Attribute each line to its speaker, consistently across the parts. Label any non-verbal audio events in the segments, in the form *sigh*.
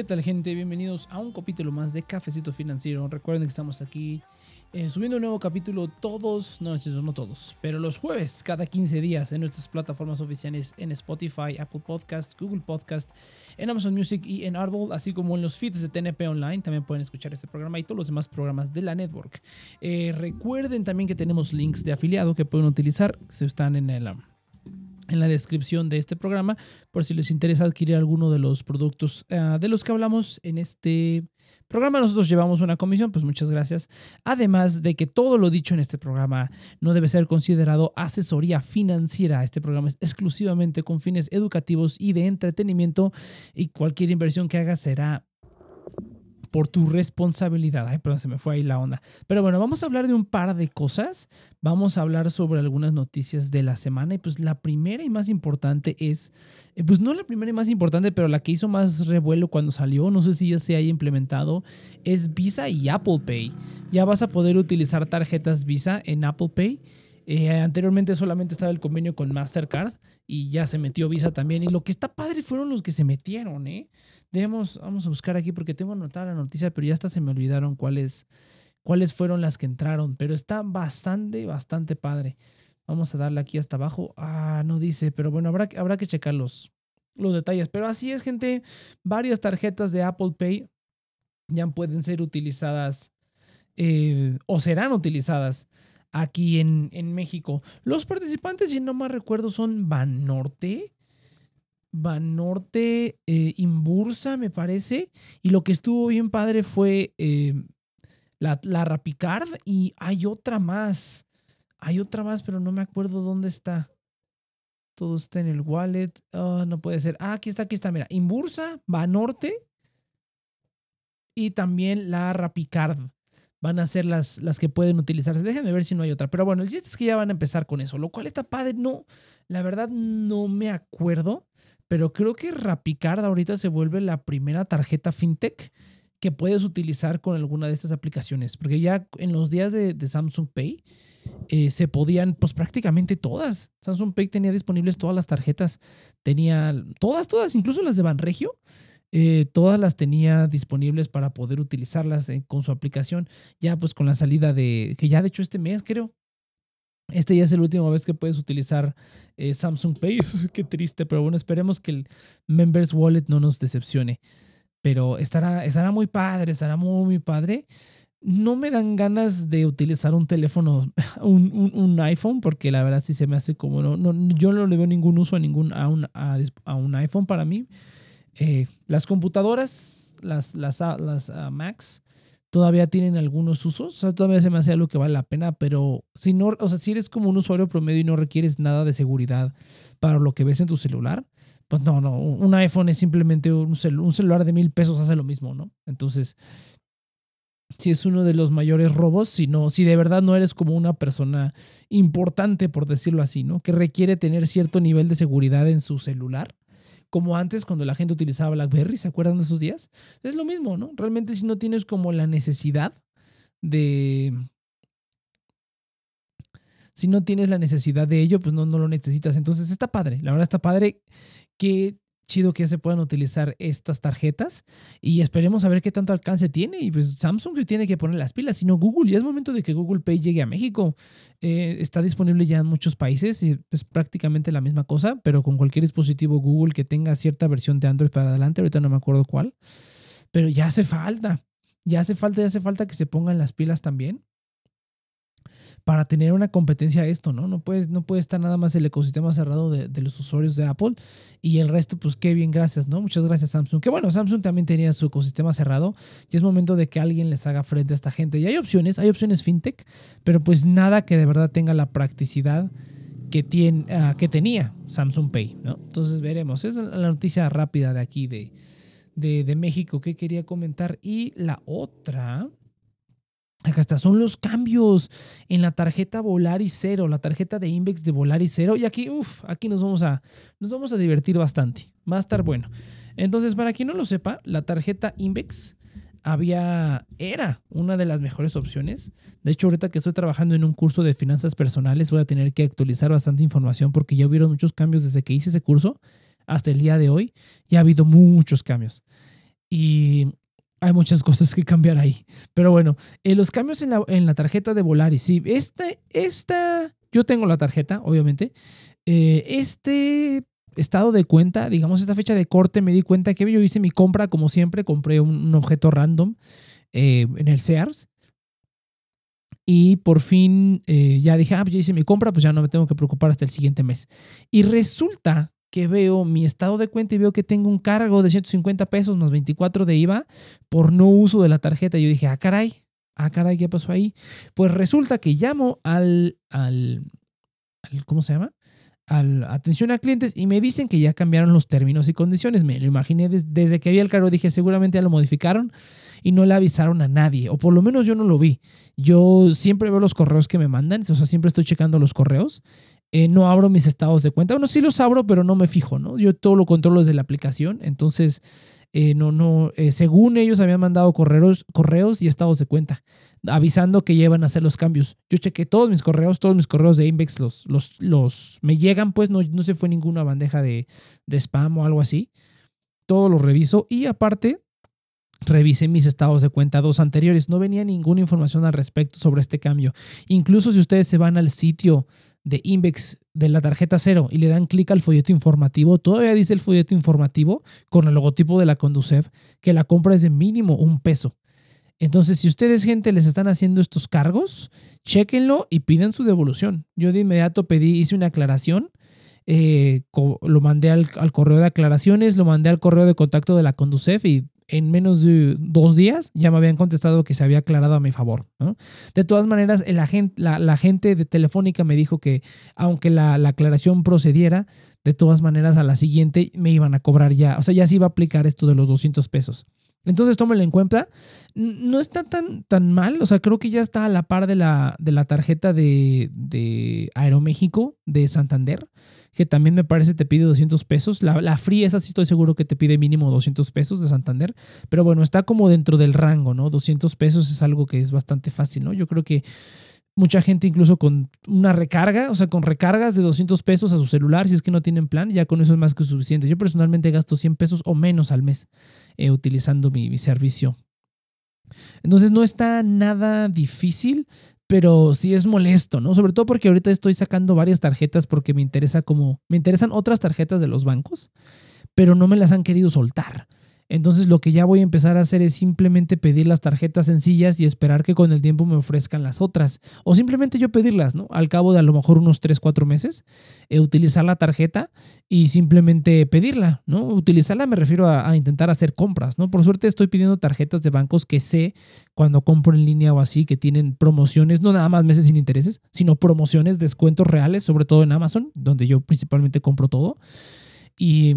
Speaker 1: ¿Qué tal gente? Bienvenidos a un capítulo más de Cafecito Financiero. Recuerden que estamos aquí eh, subiendo un nuevo capítulo todos, no, no todos, pero los jueves cada 15 días en nuestras plataformas oficiales en Spotify, Apple Podcast, Google Podcast, en Amazon Music y en Audible, así como en los feeds de TNP Online. También pueden escuchar este programa y todos los demás programas de la network. Eh, recuerden también que tenemos links de afiliado que pueden utilizar si están en el en la descripción de este programa por si les interesa adquirir alguno de los productos ah, de los que hablamos en este programa. Nosotros llevamos una comisión, pues muchas gracias. Además de que todo lo dicho en este programa no debe ser considerado asesoría financiera. Este programa es exclusivamente con fines educativos y de entretenimiento y cualquier inversión que haga será por tu responsabilidad. Ay, perdón, se me fue ahí la onda. Pero bueno, vamos a hablar de un par de cosas. Vamos a hablar sobre algunas noticias de la semana. Y pues la primera y más importante es, eh, pues no la primera y más importante, pero la que hizo más revuelo cuando salió, no sé si ya se haya implementado, es Visa y Apple Pay. Ya vas a poder utilizar tarjetas Visa en Apple Pay. Eh, anteriormente solamente estaba el convenio con Mastercard y ya se metió Visa también. Y lo que está padre fueron los que se metieron, ¿eh? Debemos, vamos a buscar aquí porque tengo anotada la noticia, pero ya hasta se me olvidaron cuáles, cuáles fueron las que entraron. Pero está bastante, bastante padre. Vamos a darle aquí hasta abajo. Ah, no dice, pero bueno, habrá, habrá que checar los, los detalles. Pero así es, gente. Varias tarjetas de Apple Pay ya pueden ser utilizadas eh, o serán utilizadas aquí en, en, México. Los participantes, si no más recuerdo, son Banorte, Banorte, eh, Imbursa, me parece. Y lo que estuvo bien padre fue eh, la, la, Rapicard y hay otra más. Hay otra más, pero no me acuerdo dónde está. Todo está en el wallet. Ah, no puede ser. Ah, aquí está, aquí está. Mira, Imbursa, Banorte y también la Rapicard van a ser las, las que pueden utilizarse. Déjenme ver si no hay otra. Pero bueno, el chiste es que ya van a empezar con eso, lo cual está padre. No, la verdad no me acuerdo, pero creo que Rapicard ahorita se vuelve la primera tarjeta fintech que puedes utilizar con alguna de estas aplicaciones. Porque ya en los días de, Samsung Pay eh, se podían, pues prácticamente todas. Samsung Pay tenía disponibles todas las tarjetas. Tenía todas, todas, incluso las de Banregio eh, todas las tenía disponibles para poder utilizarlas eh, con su aplicación. Ya pues con la salida de, que ya de hecho este mes creo, este ya es la última vez que puedes utilizar eh, Samsung Pay. *laughs* Qué triste, pero bueno, esperemos que el Members Wallet no nos decepcione. Pero estará, estará muy padre, estará muy, padre. No me dan ganas de utilizar un teléfono, *laughs* un, un, iPhone, porque la verdad sí se me hace como, no, no, yo no le veo ningún uso a, ningún, a, un, a un iPhone para mí. Eh, las computadoras, las, las, las ah, Macs, todavía tienen algunos usos. O sea, todavía se me hace algo que vale la pena, pero si no, o sea, si eres como un usuario promedio y no requieres nada de seguridad para lo que ves en tu celular, pues no, no, un iPhone es simplemente un, un celular de mil pesos, hace lo mismo, ¿no? Entonces, si es uno de los mayores robos, si, no, si de verdad no eres como una persona importante, por decirlo así, ¿no? Que requiere tener cierto nivel de seguridad en su celular, como antes cuando la gente utilizaba BlackBerry, ¿se acuerdan de esos días? Es lo mismo, ¿no? Realmente si no tienes como la necesidad de... Si no tienes la necesidad de ello, pues no, no lo necesitas. Entonces está padre, la verdad está padre que chido que ya se puedan utilizar estas tarjetas y esperemos a ver qué tanto alcance tiene. Y pues Samsung tiene que poner las pilas, sino Google. Ya es momento de que Google Pay llegue a México. Eh, está disponible ya en muchos países y es prácticamente la misma cosa, pero con cualquier dispositivo Google que tenga cierta versión de Android para adelante. Ahorita no me acuerdo cuál, pero ya hace falta. Ya hace falta, ya hace falta que se pongan las pilas también para tener una competencia a esto, ¿no? No puede, no puede estar nada más el ecosistema cerrado de, los usuarios de Apple y el resto, pues qué bien, gracias, ¿no? Muchas gracias Samsung. Que bueno, Samsung también tenía su ecosistema cerrado y es momento de que alguien les haga frente a esta gente. Y hay opciones, hay opciones fintech, pero pues nada que de verdad tenga la practicidad que, tiene, uh, que tenía Samsung Pay, ¿no? Entonces veremos. Es la noticia rápida de aquí de, de México que quería comentar. Y la otra Acá está, son los cambios en la tarjeta Volaris Cero, la tarjeta de Invex de Volaris Cero. Y aquí, uff, aquí nos vamos, a, nos vamos a divertir bastante. Va a estar bueno. Entonces, para quien no lo sepa, la tarjeta Invex había, era una de las mejores opciones. De hecho, ahorita que estoy trabajando en un curso de finanzas personales, voy a tener que actualizar bastante información porque ya hubieron muchos cambios desde que hice ese curso hasta el día de hoy. Ya ha habido muchos cambios. y hay muchas cosas que cambiar ahí. Pero bueno, eh, los cambios en la, en la, tarjeta de Volaris. Sí, esta, esta, yo tengo la tarjeta, obviamente. Eh, este estado de cuenta, digamos, esta fecha de corte, me di cuenta que yo hice mi compra, como siempre, compré un, objeto random eh, en el Sears. Y por fin ya dije, ah, pues ya hice mi compra, pues ya no me tengo que preocupar hasta el siguiente mes. Y resulta que veo mi estado de cuenta y veo que tengo un cargo de 150 pesos más 24 de IVA por no uso de la tarjeta. Yo dije, ah, caray, ah, caray, ¿qué pasó ahí? Pues resulta que llamo al, al, ¿cómo se llama? Al atención a clientes y me dicen que ya cambiaron los términos y condiciones. Me lo imaginé desde que había el cargo, dije, seguramente ya lo modificaron y no le avisaron a nadie, o por lo menos yo no lo vi. Yo siempre veo los correos que me mandan, o sea, siempre estoy checando los correos eh, no abro mis estados de cuenta. Bueno, sí los abro, pero no me fijo, ¿no? Yo todo lo controlo desde la aplicación. Entonces, eh, no, no, eh, según ellos habían mandado correos, correos y estados de cuenta, avisando que llevan a hacer los cambios. Yo chequé todos mis correos, todos mis correos de Invex los, los, los me llegan, pues no, no se fue ninguna bandeja de, de spam o algo así. Todo lo reviso y aparte revisé mis estados de cuenta dos anteriores. No venía ninguna información al respecto sobre este cambio. Incluso si ustedes se van al sitio de Invex de la tarjeta cero y le dan clic al folleto informativo, todavía dice el folleto informativo con el logotipo de la Conducev que la compra es de mínimo un peso. Entonces, si ustedes, gente, les están haciendo estos cargos, chéquenlo y piden su devolución. Yo de inmediato pedí, hice una aclaración, eh, lo mandé al, al, correo de aclaraciones, lo mandé al correo de contacto de la Conducef y en menos de dos días ya me habían contestado que se había aclarado a mi favor. De todas maneras, la, gente de Telefónica me dijo que aunque la, aclaración procediera, de todas maneras a la siguiente me iban a cobrar ya, o sea, ya se iba a aplicar esto de los 200 pesos. Entonces tómelo en cuenta. No está tan, tan mal, o sea, creo que ya está a la par de la, de la tarjeta de, de Aeroméxico de Santander que también me parece te pide 200 pesos. La, la Free, esa sí estoy seguro que te pide mínimo 200 pesos de Santander, pero bueno, está como dentro del rango, ¿no? 200 pesos es algo que es bastante fácil, ¿no? Yo creo que mucha gente incluso con una recarga, o sea, con recargas de 200 pesos a su celular, si es que no tienen plan, ya con eso es más que suficiente. Yo personalmente gasto 100 pesos o menos al mes eh, utilizando mi, mi servicio. Entonces no está nada difícil pero sí es molesto, ¿no? Sobre todo porque ahorita estoy sacando varias tarjetas porque me interesa como, me interesan otras tarjetas de los bancos, pero no me las han querido soltar. Entonces lo que ya voy a empezar a hacer es simplemente pedir las tarjetas sencillas y esperar que con el tiempo me ofrezcan las otras. O simplemente yo pedirlas, ¿no? Al cabo de a lo mejor unos 3, 4 meses, eh, utilizar la tarjeta y simplemente pedirla, ¿no? Utilizarla me refiero a, intentar hacer compras, ¿no? Por suerte estoy pidiendo tarjetas de bancos que sé cuando compro en línea o así, que tienen promociones, no nada más meses sin intereses, sino promociones, descuentos reales, sobre todo en Amazon, donde yo principalmente compro todo. Y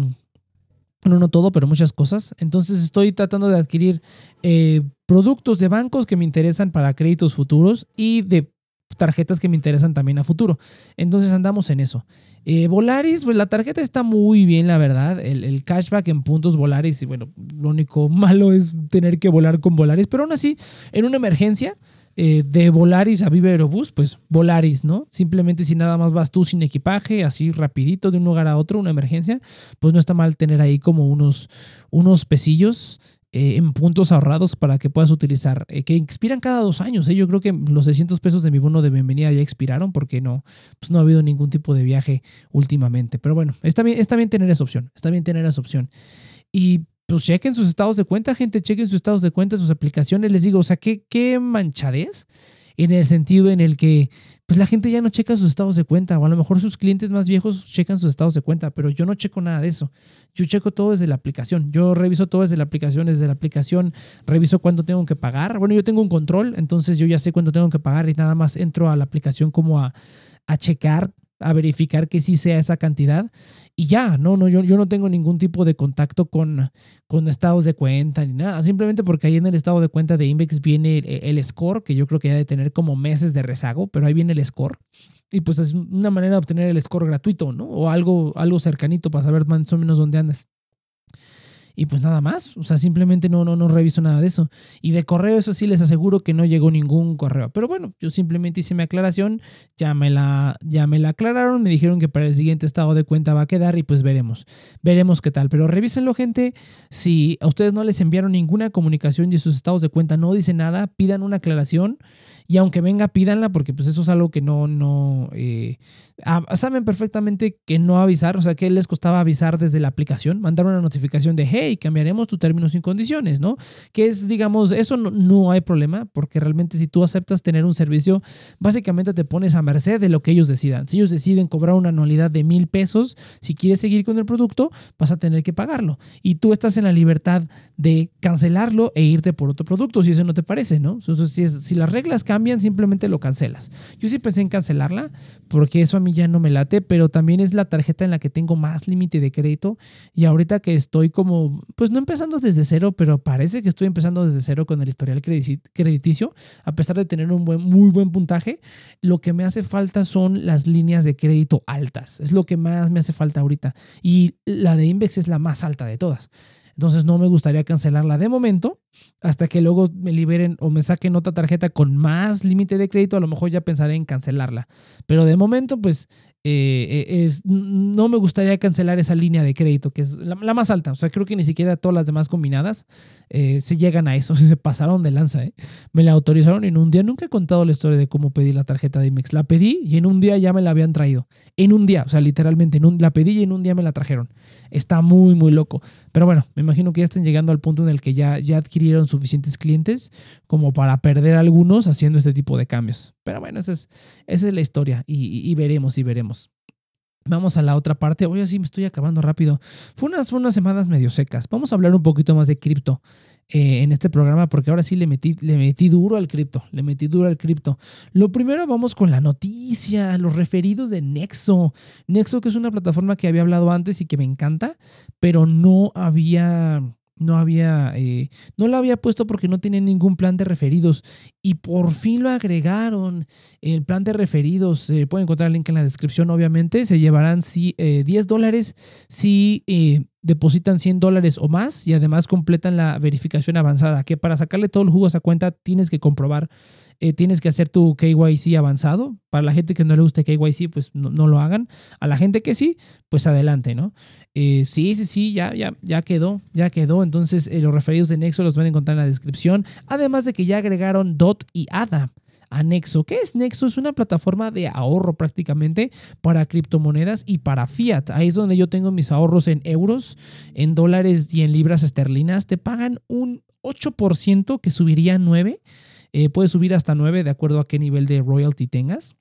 Speaker 1: no, no todo, pero muchas cosas. Entonces estoy tratando de adquirir eh, productos de bancos que me interesan para créditos futuros y de tarjetas que me interesan también a futuro. Entonces andamos en eso. Eh, Volaris, pues la tarjeta está muy bien, la verdad. El, el, cashback en puntos Volaris, y bueno, lo único *laughs* malo es tener que volar con Volaris, pero aún así, en una emergencia, eh, de Volaris a Viva Aerobús, pues Volaris, ¿no? Simplemente si nada más vas tú sin equipaje, así rapidito de un lugar a otro, una emergencia, pues no está mal tener ahí como unos, unos pesillos eh, en puntos ahorrados para que puedas utilizar, eh, que expiran cada dos años. Yo creo que los 600 pesos de mi bono de bienvenida ya expiraron porque no, pues no ha habido ningún tipo de viaje últimamente. Pero bueno, está bien, está bien tener esa opción, está bien tener esa opción. Y pues chequen sus estados de cuenta, gente, chequen sus estados de cuenta, sus aplicaciones. Les digo, o sea, qué, qué manchadez en el sentido en el que pues la gente ya no checa sus estados de cuenta, o a lo mejor sus clientes más viejos checan sus estados de cuenta, pero yo no checo nada de eso. Yo checo todo desde la aplicación. Yo reviso todo desde la aplicación, desde la aplicación reviso cuándo tengo que pagar. Bueno, yo tengo un control, entonces yo ya sé cuándo tengo que pagar y nada más entro a la aplicación como a, a checar a verificar que sí sea esa cantidad y ya, no, no, yo, yo no tengo ningún tipo de contacto con, con estados de cuenta ni nada, simplemente porque ahí en el estado de cuenta de Invex viene el, score, que yo creo que ha de tener como meses de rezago, pero ahí viene el score. Y pues es una manera de obtener el score gratuito, ¿no? O algo, algo cercanito para saber más o menos dónde andas. Y pues nada más. O sea, simplemente no, no, no reviso nada de eso. Y de correo, eso sí les aseguro que no llegó ningún correo. Pero bueno, yo simplemente hice mi aclaración, ya me la, ya me la aclararon, me dijeron que para el siguiente estado de cuenta va a quedar y pues veremos. Veremos qué tal. Pero revísenlo, gente. Si a ustedes no les enviaron ninguna comunicación y sus estados de cuenta no dicen nada, pidan una aclaración. Y aunque venga, pídanla porque pues eso es algo que no, no, eh, saben perfectamente que no avisar, o sea, que les costaba avisar desde la aplicación, mandar una notificación de, hey, cambiaremos tu términos y condiciones, ¿no? Que es, digamos, eso no, hay problema porque realmente si tú aceptas tener un servicio, básicamente te pones a merced de lo que ellos decidan. Si ellos deciden cobrar una anualidad de mil pesos, si quieres seguir con el producto, vas a tener que pagarlo. Y tú estás en la libertad de cancelarlo e irte por otro producto, si eso no te parece, ¿no? Entonces, si las reglas cambian, simplemente lo cancelas. Yo sí pensé en cancelarla porque eso a mí ya no me late, pero también es la tarjeta en la que tengo más límite de crédito y ahorita que estoy como, pues no empezando desde cero, pero parece que estoy empezando desde cero con el historial crediticio, a pesar de tener un muy buen puntaje, lo que me hace falta son las líneas de crédito altas. Es lo que más me hace falta ahorita. Y la de Invex es la más alta de todas. Entonces no me gustaría cancelarla de momento hasta que luego me liberen o me saquen otra tarjeta con más límite de crédito. A lo mejor ya pensaré en cancelarla. Pero de momento, pues eh, eh, no me gustaría cancelar esa línea de crédito, que es la, más alta. O sea, creo que ni siquiera todas las demás combinadas eh, se llegan a eso. *laughs* Se pasaron de lanza. Me la autorizaron en un día. Nunca he contado la historia de cómo pedí la tarjeta de IMEX. La pedí y en un día ya me la habían traído. En un día, o sea, literalmente, en un, la pedí y en un día me la trajeron. Está muy, muy loco. Pero bueno, me imagino que ya están llegando al punto en el que ya, ya adquirieron suficientes clientes como para perder algunos haciendo este tipo de cambios. Pero bueno, esa es, esa es la historia y veremos y veremos. Vamos a la otra parte. Hoy sí me estoy acabando rápido. Fue unas, unas semanas medio secas. Vamos a hablar un poquito más de cripto eh, en este programa porque ahora sí le metí, le metí duro al cripto. Le metí duro al cripto. Lo primero vamos con la noticia, los referidos de Nexo. Nexo que es una plataforma que había hablado antes y que me encanta, pero no había no había, eh, no lo había puesto porque no tenía ningún plan de referidos y por fin lo agregaron. El plan de referidos, se puede encontrar el link en la descripción obviamente, se llevarán si, 10 eh, dólares si eh, depositan 100 dólares o más y además completan la verificación avanzada, que para sacarle todo el jugo a esa cuenta tienes que comprobar eh, tienes que hacer tu KYC avanzado. Para la gente que no le guste KYC, pues no, lo hagan. A la gente que sí, pues adelante, ¿no? Eh, sí, sí, sí, ya, ya, ya quedó, ya quedó. Entonces, eh, los referidos de Nexo los van a encontrar en la descripción. Además de que ya agregaron DOT y ADA a Nexo. ¿Qué es Nexo? Es una plataforma de ahorro prácticamente para criptomonedas y para fiat. Ahí es donde yo tengo mis ahorros en euros, en dólares y en libras esterlinas. Te pagan un 8% que subiría a 9%. Eh, puede subir hasta 9 de acuerdo a qué nivel de royalty tengas.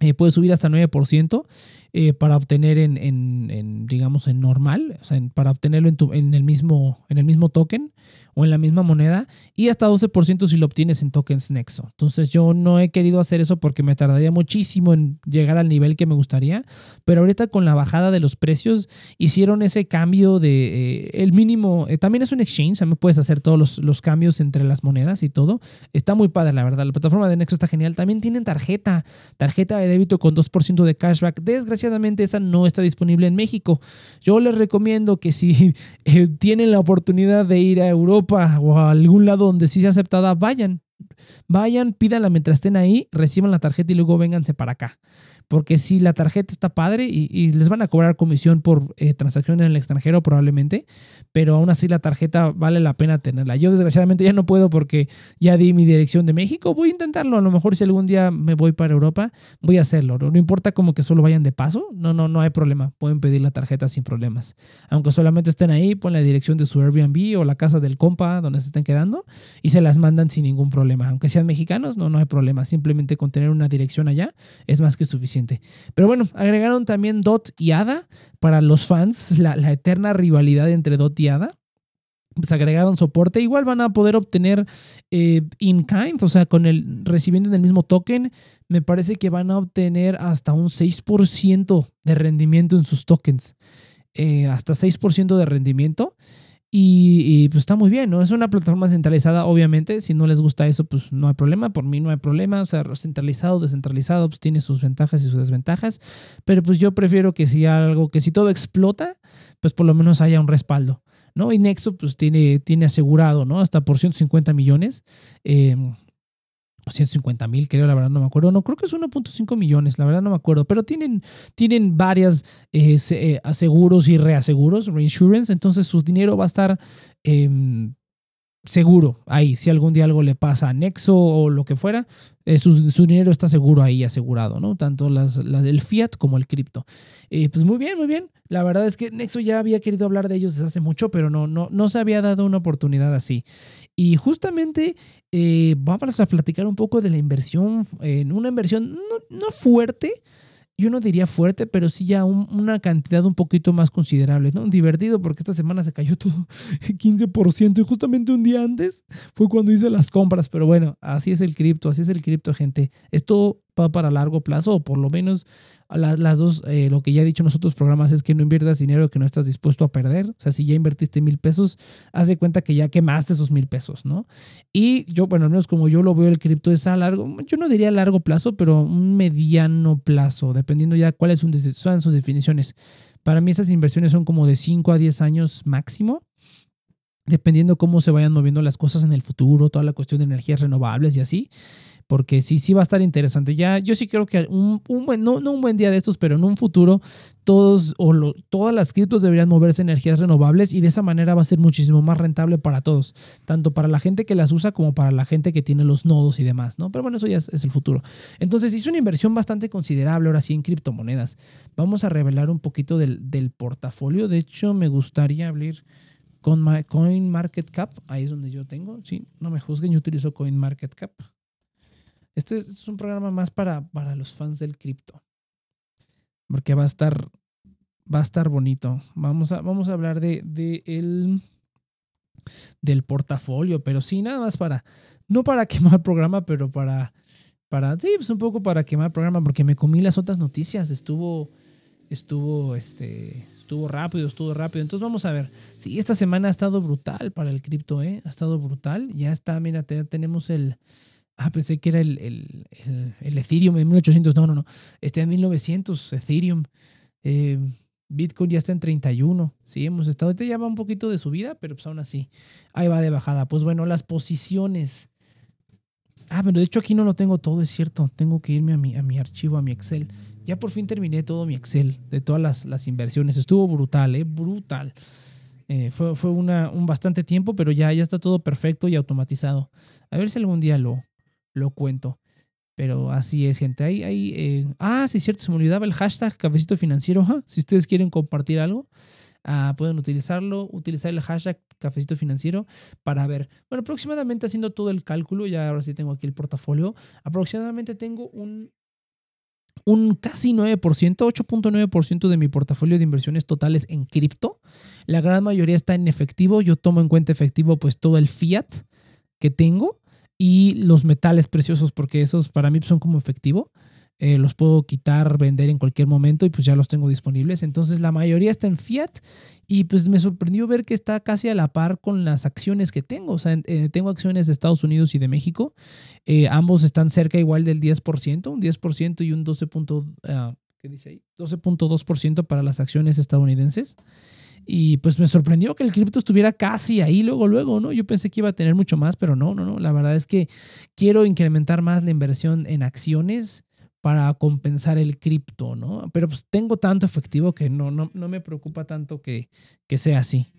Speaker 1: Eh, puede subir hasta 9% eh, para obtener en, digamos, en normal, o sea, para obtenerlo en, el mismo, en el mismo token o en la misma moneda y hasta 12% si lo obtienes en tokens Nexo. Entonces yo no he querido hacer eso porque me tardaría muchísimo en llegar al nivel que me gustaría, pero ahorita con la bajada de los precios hicieron ese cambio de eh, el mínimo, también es un exchange, también puedes hacer todos los, los, cambios entre las monedas y todo. Está muy padre, la verdad. La plataforma de Nexo está genial. También tienen tarjeta, tarjeta de débito con 2% de cashback. Desgraciadamente esa no está disponible en México. Yo les recomiendo que si *laughs* eh, tienen la oportunidad de ir a Europa o a algún lado donde sí sea aceptada, vayan. Vayan, pídanla mientras estén ahí, reciban la tarjeta y luego vénganse para acá porque si la tarjeta está padre y, les van a cobrar comisión por eh, transacción en el extranjero probablemente, pero aún así la tarjeta vale la pena tenerla. Yo desgraciadamente ya no puedo porque ya di mi dirección de México, voy a intentarlo, a lo mejor si algún día me voy para Europa, voy a hacerlo, no, importa como que solo vayan de paso, no, no, no hay problema, pueden pedir la tarjeta sin problemas. Aunque solamente estén ahí, pon la dirección de su Airbnb o la casa del compa donde se estén quedando y se las mandan sin ningún problema. Aunque sean mexicanos, no, no hay problema, simplemente con tener una dirección allá es más que suficiente. Pero bueno, agregaron también Dot y Ada para los fans, la, eterna rivalidad entre Dot y Ada pues agregaron soporte. Igual van a poder obtener eh, in kind, o sea, con el recibiendo en el mismo token, me parece que van a obtener hasta un 6% de rendimiento en sus tokens. Eh, hasta 6% de rendimiento. Y, pues está muy bien, ¿no? Es una plataforma centralizada, obviamente. Si no les gusta eso, pues no hay problema. Por mí no hay problema. O sea, centralizado, descentralizado, pues tiene sus ventajas y sus desventajas. Pero pues yo prefiero que si algo, que si todo explota, pues por lo menos haya un respaldo. ¿no? Y Nexo pues tiene, tiene asegurado, ¿no? Hasta por 150 millones. Eh, 150 mil, creo, la verdad no me acuerdo. No, creo que es 1.5 millones, la verdad no me acuerdo. Pero tienen, tienen varias eh, eh, aseguros y reaseguros, reinsurance. Entonces su dinero va a estar em, seguro ahí. Si algún día algo le pasa a Nexo o lo que fuera, eh, su, dinero está seguro ahí, asegurado, ¿no? Tanto las, el fiat como el cripto. Pues muy bien, muy bien. La verdad es que Nexo ya había querido hablar de ellos desde hace mucho, pero no, no, no se había dado una oportunidad así. Y justamente eh, vamos a platicar un poco de la inversión, en una inversión no, no fuerte, yo no diría fuerte, pero sí ya una cantidad un poquito más considerable, ¿no? Divertido porque esta semana se cayó todo *laughs* 15% y justamente un día antes fue cuando hice las compras, pero bueno, así es el cripto, así es el cripto, gente. Esto para largo plazo, o por lo menos las, dos, eh, lo que ya he dicho en los otros programas es que no inviertas dinero que no estás dispuesto a perder. O sea, si ya invertiste mil pesos, haz de cuenta que ya quemaste esos mil pesos, ¿no? Y yo, bueno, al menos como yo lo veo, el cripto es a largo, yo no diría largo plazo, pero un mediano plazo, dependiendo ya cuáles son, son sus definiciones. Para mí esas inversiones son como de 5 a 10 años máximo dependiendo cómo se vayan moviendo las cosas en el futuro, toda la cuestión de energías renovables y así porque sí, sí va a estar interesante. Ya, yo sí creo que un, buen, no, un buen día de estos, pero en un futuro, todos o todas las criptos deberían moverse energías renovables y de esa manera va a ser muchísimo más rentable para todos, tanto para la gente que las usa como para la gente que tiene los nodos y demás, ¿no? Pero bueno, eso ya es, el futuro. Entonces, hizo una inversión bastante considerable ahora sí en criptomonedas. Vamos a revelar un poquito del, del portafolio. De hecho, me gustaría abrir con CoinMarketCap, ahí es donde yo tengo, sí, no me juzguen, yo utilizo CoinMarketCap. Este es un programa más para, para los fans del cripto. Porque va a estar, va a estar bonito. Vamos a, vamos a hablar de, de el, del portafolio, pero sí, nada más para, no para *laughs* quemar programa, pero para, para, sí, pues un poco para quemar programa, porque me comí las otras noticias. Estuvo, estuvo, este, estuvo rápido, estuvo rápido. Entonces vamos a ver. Sí, esta semana ha estado brutal para el cripto, ¿eh? Ha estado brutal. Ya está, mira, tenemos el, Ah, pensé que era el, el, el, Ethereum en 1800. No, no, no. Está en 1900, Ethereum. Eh, Bitcoin ya está en 31. Sí, hemos estado. Este ya va un poquito de subida, pero pues aún así. Ahí va de bajada. Pues bueno, las posiciones. Ah, pero de hecho aquí no lo tengo todo, es cierto. Tengo que irme a mi, a mi archivo, a mi Excel. Ya por fin terminé todo mi Excel de todas las, las inversiones. Estuvo brutal, ¿eh? Brutal. Eh, fue fue un bastante tiempo, pero ya, ya está todo perfecto y automatizado. A ver si algún día lo, lo cuento. Pero así es, gente. Ahí, ahí, eh, ah, sí, es cierto, se me olvidaba el hashtag cafecito financiero. Si ustedes quieren compartir algo, ah, pueden utilizarlo, utilizar el hashtag cafecito financiero para ver. Bueno, aproximadamente haciendo todo el cálculo, ya ahora sí tengo aquí el portafolio, aproximadamente tengo un, un casi 9%, 8.9% de mi portafolio de inversiones totales en cripto. La gran mayoría está en efectivo. Yo tomo en cuenta efectivo pues todo el fiat que tengo y los metales preciosos, porque esos para mí son como efectivo. Eh, los puedo quitar, vender en cualquier momento y pues ya los tengo disponibles. Entonces la mayoría está en fiat y pues me sorprendió ver que está casi a la par con las acciones que tengo. O sea, eh, tengo acciones de Estados Unidos y de México. Eh, ambos están cerca igual del 10%, un 10% y un 12. Ah, ¿qué dice ahí? 12.2% para las acciones estadounidenses. Y pues me sorprendió que el cripto estuviera casi ahí luego, luego, ¿no? Yo pensé que iba a tener mucho más, pero no, no, no. La verdad es que quiero incrementar más la inversión en acciones para compensar el cripto, ¿no? Pero pues tengo tanto efectivo que no, no, no me preocupa tanto que, que sea así.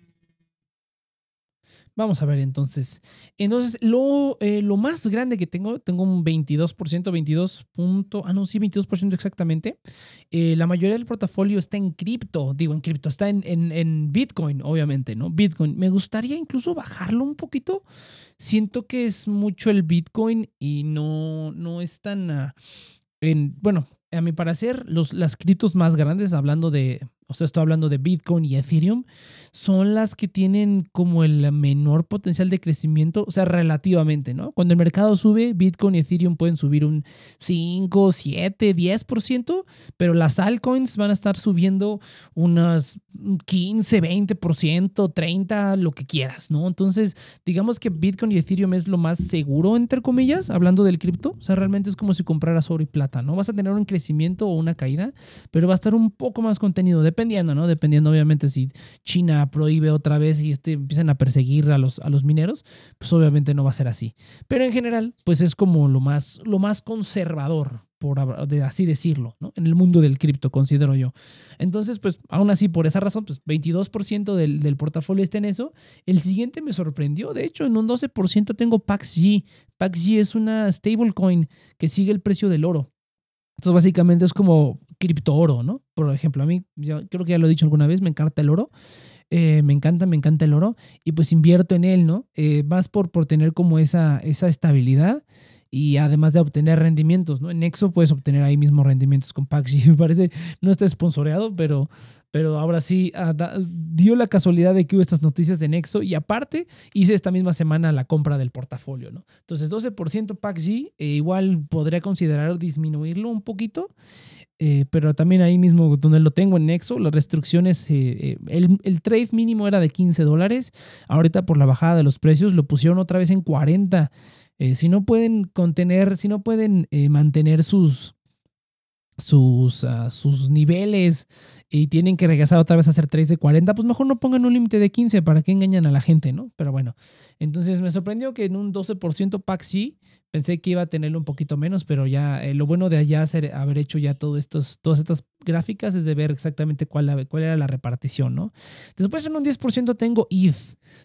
Speaker 1: Vamos a ver entonces. Entonces, lo, eh, lo más grande que tengo, tengo un 22%, 22 punto, ah, no, sí, 22% exactamente. Eh, la mayoría del portafolio está en cripto, digo en cripto, está en, en, Bitcoin, obviamente, ¿no? Bitcoin. Me gustaría incluso bajarlo un poquito. Siento que es mucho el Bitcoin y no, no es tan... Ah, en, bueno, a mi parecer, los, las criptos más grandes, hablando de, o sea, estoy hablando de Bitcoin y Ethereum, son las que tienen como el menor potencial de crecimiento, o sea, relativamente, ¿no? Cuando el mercado sube, Bitcoin y Ethereum pueden subir un 5, 7, 10%, pero las altcoins van a estar subiendo unas 15, 20%, 30, lo que quieras, ¿no? Entonces, digamos que Bitcoin y Ethereum es lo más seguro, entre comillas, hablando del cripto, o sea, realmente es como si compraras oro y plata, ¿no? Vas a tener un crecimiento o una caída, pero va a estar un poco más contenido. Dependiendo, ¿no? Dependiendo, obviamente, si China prohíbe otra vez y este, empiezan a perseguir a los, a los mineros, pues obviamente no va a ser así. Pero en general, pues es como lo más, lo más conservador, por así decirlo, ¿no? En el mundo del cripto, considero yo. Entonces, pues aún así, por esa razón, pues 22% del, del, portafolio está en eso. El siguiente me sorprendió, de hecho, en un 12% tengo PaxG. PaxG es una stablecoin que sigue el precio del oro. Entonces, básicamente es como cripto oro, ¿no? Por ejemplo, a mí, yo creo que ya lo he dicho alguna vez, me encanta el oro. Eh, me encanta, me encanta el oro. Y pues invierto en él, ¿no? Eh, más por, por tener como esa, esa estabilidad y además de obtener rendimientos, ¿no? En Nexo puedes obtener ahí mismo rendimientos con Paxi. *laughs* Me parece, no está sponsoreado, pero, pero ahora sí ah, dio la casualidad de que hubo estas noticias de Nexo y aparte hice esta misma semana la compra del portafolio, ¿no? Entonces 12% Paxi, eh, igual podría considerar disminuirlo un poquito. Eh, pero también ahí mismo donde lo tengo en Nexo, las restricciones, eh, el, el, trade mínimo era de 15 dólares, ahorita por la bajada de los precios lo pusieron otra vez en 40. Eh, si no pueden contener, si no pueden eh, mantener sus, sus, ah, sus niveles y tienen que regresar otra vez a hacer trades de 40, pues mejor no pongan un límite de 15 para que engañan a la gente, ¿no? Pero bueno, entonces me sorprendió que en un 12% PAXI Pensé que iba a tenerlo un poquito menos, pero ya eh, lo bueno de allá hacer, haber hecho ya todo estos, todas estas gráficas es de ver exactamente cuál, cuál era la repartición, ¿no? Después en un 10% tengo ETH,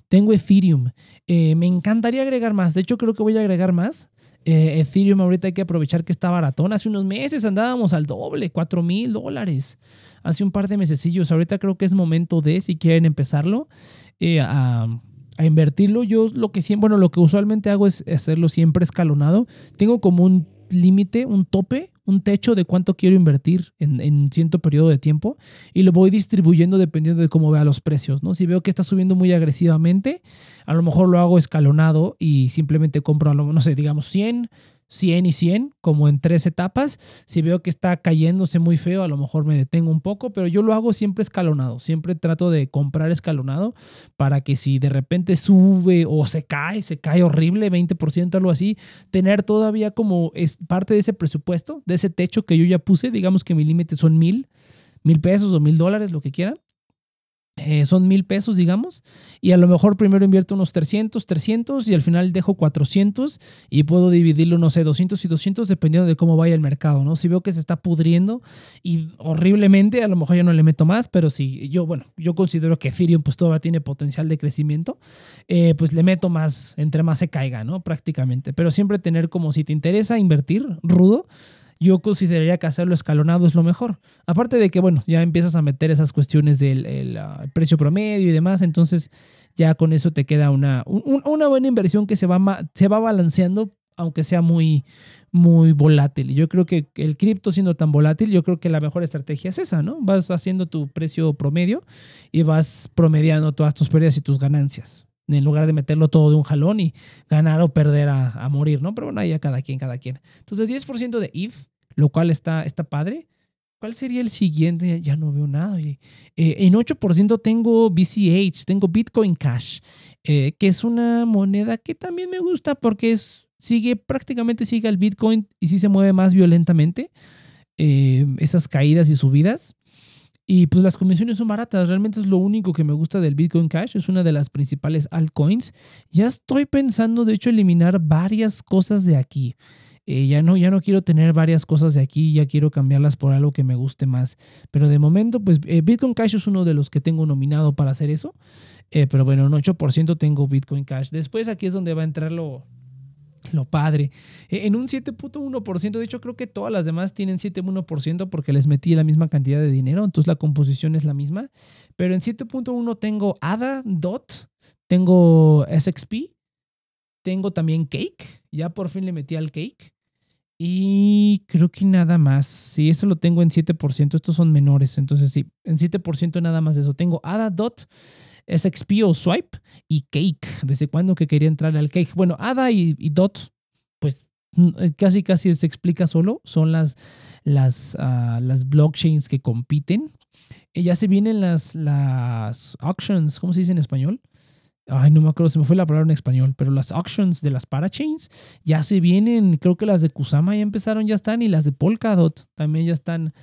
Speaker 1: tengo Ethereum. Eh, me encantaría agregar más. De hecho, creo que voy a agregar más. Eh, Ethereum ahorita hay que aprovechar que está baratón. Hace unos meses andábamos al doble, 4 mil dólares. Hace un par de mesecillos. Ahorita creo que es momento de, si quieren empezarlo, a a invertirlo. Yo lo que siempre, bueno, lo que usualmente hago es hacerlo siempre escalonado. Tengo como un límite, un tope, un techo de cuánto quiero invertir en, cierto periodo de tiempo y lo voy distribuyendo dependiendo de cómo vea los precios, ¿no? Si veo que está subiendo muy agresivamente, a lo mejor lo hago escalonado y simplemente compro, no sé, digamos 100, 100 y 100, como en tres etapas. Si veo que está cayéndose muy feo, a lo mejor me detengo un poco, pero yo lo hago siempre escalonado. Siempre trato de comprar escalonado para que si de repente sube o se cae, se cae horrible, 20%, algo así, tener todavía como es parte de ese presupuesto, de ese techo que yo ya puse. Digamos que mi límite son mil, mil pesos o mil dólares, lo que quieran. Eh, son mil pesos, digamos, y a lo mejor primero invierto unos 300, 300 y al final dejo 400 y puedo dividirlo, no sé, 200 y 200 dependiendo de cómo vaya el mercado, ¿no? Si veo que se está pudriendo y horriblemente, a lo mejor ya no le meto más, pero si yo, bueno, yo considero que Ethereum pues todavía tiene potencial de crecimiento, eh, pues le meto más, entre más se caiga, ¿no? Prácticamente, pero siempre tener como si te interesa invertir rudo, yo consideraría que hacerlo escalonado es lo mejor. Aparte de que, bueno, ya empiezas a meter esas cuestiones del ah, precio promedio y demás, entonces ya con eso te queda una, una buena inversión que se va, se va balanceando, aunque sea muy, muy volátil. Yo creo que el cripto siendo tan volátil, yo creo que la mejor estrategia es esa, ¿no? Vas haciendo tu precio promedio y vas promediando todas tus pérdidas y tus ganancias en lugar de meterlo todo de un jalón y ganar o perder a, morir, ¿no? Pero bueno, ahí a cada quien, cada quien. Entonces, 10% de IF, lo cual está, está padre. ¿Cuál sería el siguiente? Ya no veo nada. Eh, en 8% tengo BCH, tengo Bitcoin Cash, eh, que es una moneda que también me gusta porque es, sigue, prácticamente sigue al Bitcoin y sí se mueve más violentamente. Eh, esas caídas y subidas. Y pues las comisiones son baratas, realmente es lo único que me gusta del Bitcoin Cash, es una de las principales altcoins. Ya estoy pensando, de hecho, eliminar varias cosas de aquí. Eh, ya, no, ya no quiero tener varias cosas de aquí, ya quiero cambiarlas por algo que me guste más. Pero de momento, pues eh, Bitcoin Cash es uno de los que tengo nominado para hacer eso. Eh, pero bueno, en 8% tengo Bitcoin Cash. Después aquí es donde va a entrar lo, lo padre. E, en un 7.1%, de hecho creo que todas las demás tienen 7.1% porque les metí la misma cantidad de dinero, entonces la composición es la misma. Pero en 7.1 tengo ADA, DOT, tengo SXP, tengo también Cake, ya por fin le metí al Cake. Y creo que nada más. Si eso lo tengo en 7%, estos son menores. Entonces sí, en 7% nada más eso. Tengo ADA, DOT, SXP o Swipe y Cake. ¿Desde cuándo que quería entrar al Cake? Bueno, ADA y, DOT, pues mm, eh, casi casi se explica solo. Son las, las, ah, las blockchains que compiten. Y ya se vienen las, las auctions, ¿cómo se dice en español? Ay, no me acuerdo, se me fue la palabra en español, pero las auctions de las parachains ya se vienen. Creo que las de Kusama ya empezaron, ya están, y las de Polkadot también ya están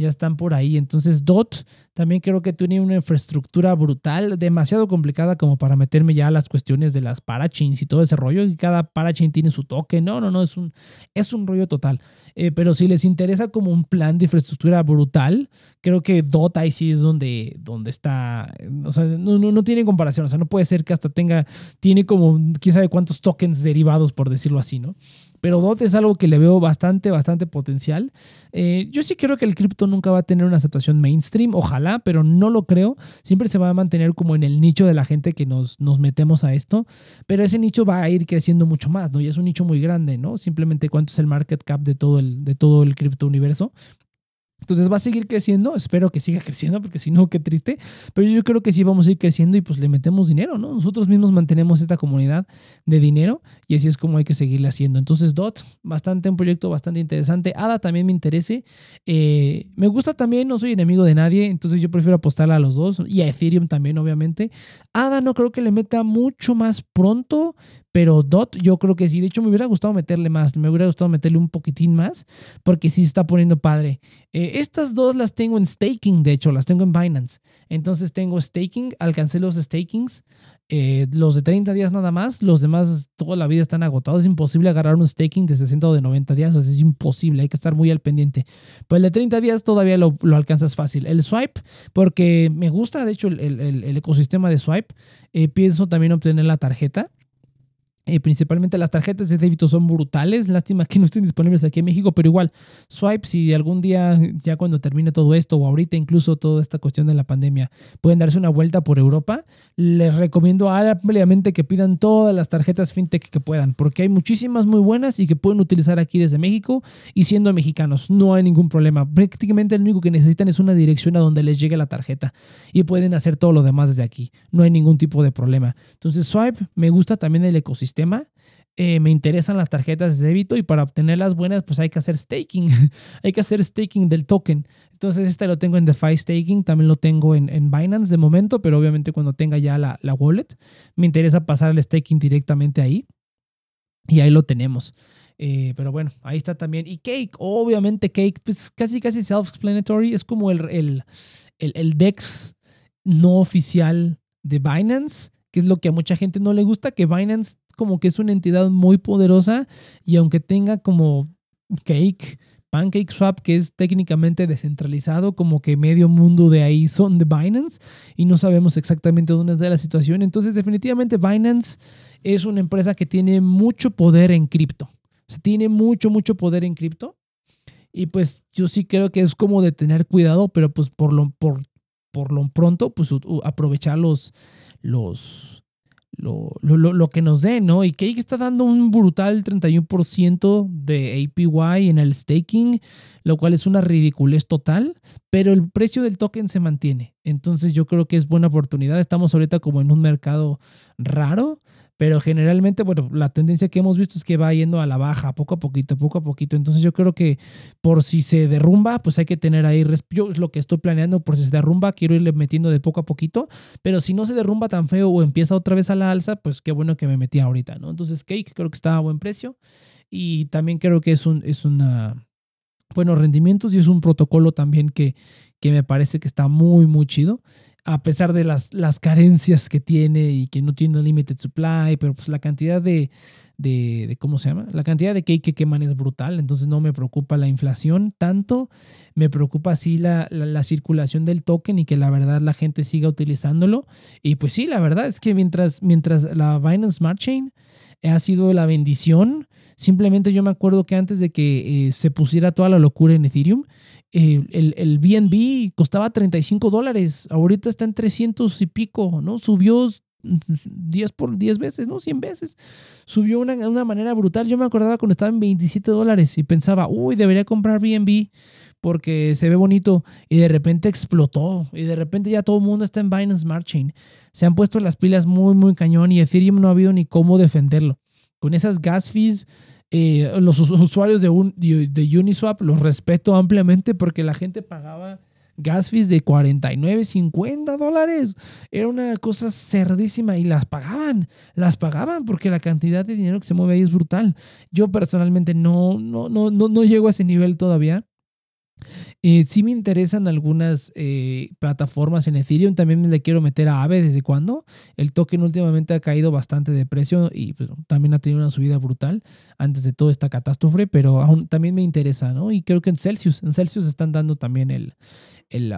Speaker 1: ya están por ahí. Entonces DOT también creo que tiene una infraestructura brutal, demasiado complicada como para meterme ya a las cuestiones de las parachains y todo ese rollo. Y cada parachain tiene su toque. No, no, no, es un, es un rollo total. Eh, pero si les interesa como un plan de infraestructura brutal, creo que DOT ahí sí es donde, donde está. O sea, no, no, no tiene comparación. O sea, no puede ser que hasta tenga, tiene como quién sabe cuántos tokens derivados, por decirlo así, ¿no? Pero DOT es algo que le veo bastante, bastante potencial. Eh, yo sí creo que el cripto nunca va a tener una aceptación mainstream, ojalá, pero no lo creo. Siempre se va a mantener como en el nicho de la gente que nos, nos metemos a esto, pero ese nicho va a ir creciendo mucho más, ¿no? Y es un nicho muy grande, ¿no? Simplemente cuánto es el market cap de todo el, de todo el cripto universo. Entonces va a seguir creciendo, espero que siga creciendo, porque si no, qué triste. Pero yo creo que sí vamos a ir creciendo y pues le metemos dinero, ¿no? Nosotros mismos mantenemos esta comunidad de dinero y así es como hay que seguirle haciendo. Entonces DOT, bastante un proyecto bastante interesante. ADA también me interese. Eh, me gusta también, no soy enemigo de nadie, entonces yo prefiero apostarle a los dos y a Ethereum también, obviamente. ADA no creo que le meta mucho más pronto, pero DOT yo creo que sí. De hecho, me hubiera gustado meterle más. Me hubiera gustado meterle un poquitín más porque sí está poniendo padre. Eh, estas dos las tengo en staking, de hecho, las tengo en Binance. Entonces tengo staking, alcancé los stakings. Eh, los de 30 días nada más, los demás toda la vida están agotados. Es imposible agarrar un staking de 60 o de 90 días, o es imposible, hay que estar muy al pendiente. Pero el de 30 días todavía lo, alcanzas fácil. El swipe, porque me gusta, de hecho, el, ecosistema de swipe, eh, pienso también obtener la tarjeta. Eh, principalmente las tarjetas de débito son brutales. Lástima que no estén disponibles aquí en México, pero igual, Swipe, si algún día, ya cuando termine todo esto, o ahorita incluso toda esta cuestión de la pandemia, pueden darse una vuelta por Europa, les recomiendo ampliamente que pidan todas las tarjetas fintech que puedan, porque hay muchísimas muy buenas y que pueden utilizar aquí desde México y siendo mexicanos. No hay ningún problema. Prácticamente lo único que necesitan es una dirección a donde les llegue la tarjeta y pueden hacer todo lo demás desde aquí. No hay ningún tipo de problema. Entonces, Swipe, me gusta también el ecosistema eh, me interesan las tarjetas de débito y para obtenerlas buenas pues hay que hacer staking, *laughs* hay que hacer staking del token. Entonces este lo tengo en DeFi Staking, también lo tengo en, en Binance de momento, pero obviamente cuando tenga ya la, la, wallet me interesa pasar el staking directamente ahí y ahí lo tenemos. Eh, pero bueno, ahí está también. Y Cake, obviamente Cake, pues casi casi self-explanatory, es como el, el, el, el DEX no oficial de Binance que es lo que a mucha gente no le gusta, que Binance como que es una entidad muy poderosa y aunque tenga como Cake, Pancake Swap, que es técnicamente descentralizado, como que medio mundo de ahí son de Binance y no sabemos exactamente dónde está la situación. Entonces, definitivamente Binance es una empresa que tiene mucho poder en cripto. O sea, tiene mucho, mucho poder en cripto. Y pues yo sí creo que es como de tener cuidado, pero pues por lo, por, por lo pronto, pues aprovechar los, los, lo, lo, lo, que nos dé, ¿no? Y Cake está dando un brutal 31% de APY en el staking, lo cual es una ridiculez total, pero el precio del token se mantiene. Entonces yo creo que es buena oportunidad. Estamos ahorita como en un mercado raro, pero generalmente, bueno, la tendencia que hemos visto es que va yendo a la baja, poco a poquito, poco a poquito. Entonces yo creo que por si se derrumba, pues hay que tener ahí, yo es lo que estoy planeando, por si se derrumba, quiero irle metiendo de poco a poquito, pero si no se derrumba tan feo o empieza otra vez a la alza, pues qué bueno que me metí ahorita, ¿no? Entonces Cake creo que está a buen precio y también creo que es un, es una, buenos rendimientos y es un protocolo también que, que me parece que está muy, muy chido a pesar de las, las carencias que tiene y que no tiene limited supply, pero pues la cantidad de, de, ¿cómo se llama? La cantidad de cake que queman es brutal, entonces no me preocupa la inflación tanto, me preocupa sí la, la, circulación del token y que la verdad la gente siga utilizándolo. Y pues sí, la verdad es que mientras, mientras la Binance Smart Chain ha sido la bendición, simplemente yo me acuerdo que antes de que eh, se pusiera toda la locura en Ethereum, eh, el, el BNB costaba 35 dólares, ahorita está en 300 y pico, ¿no? Subió 10 por 10 veces, ¿no? 100 veces. Subió una, de una manera brutal. Yo me acordaba cuando estaba en 27 dólares y pensaba, uy, debería comprar BNB porque se ve bonito y de repente explotó y de repente ya todo el mundo está en Binance Smart Chain. Se han puesto las pilas muy, muy cañón y Ethereum no ha habido ni cómo defenderlo. Con esas gas fees eh, los usuarios de, un, de Uniswap los respeto ampliamente porque la gente pagaba gas fees de 49, 50 dólares. Era una cosa cerdísima y las pagaban, las pagaban porque la cantidad de dinero que se mueve ahí es brutal. Yo personalmente no, no, no, no, no llego a ese nivel todavía. Eh, sí me interesan algunas eh, plataformas en Ethereum. También le quiero meter a Aave desde cuando. El token últimamente ha caído bastante de precio y pues, también ha tenido una subida brutal antes de toda esta catástrofe, pero aún también me interesa, ¿no? Y creo que en Celsius, en Celsius están dando también el, el,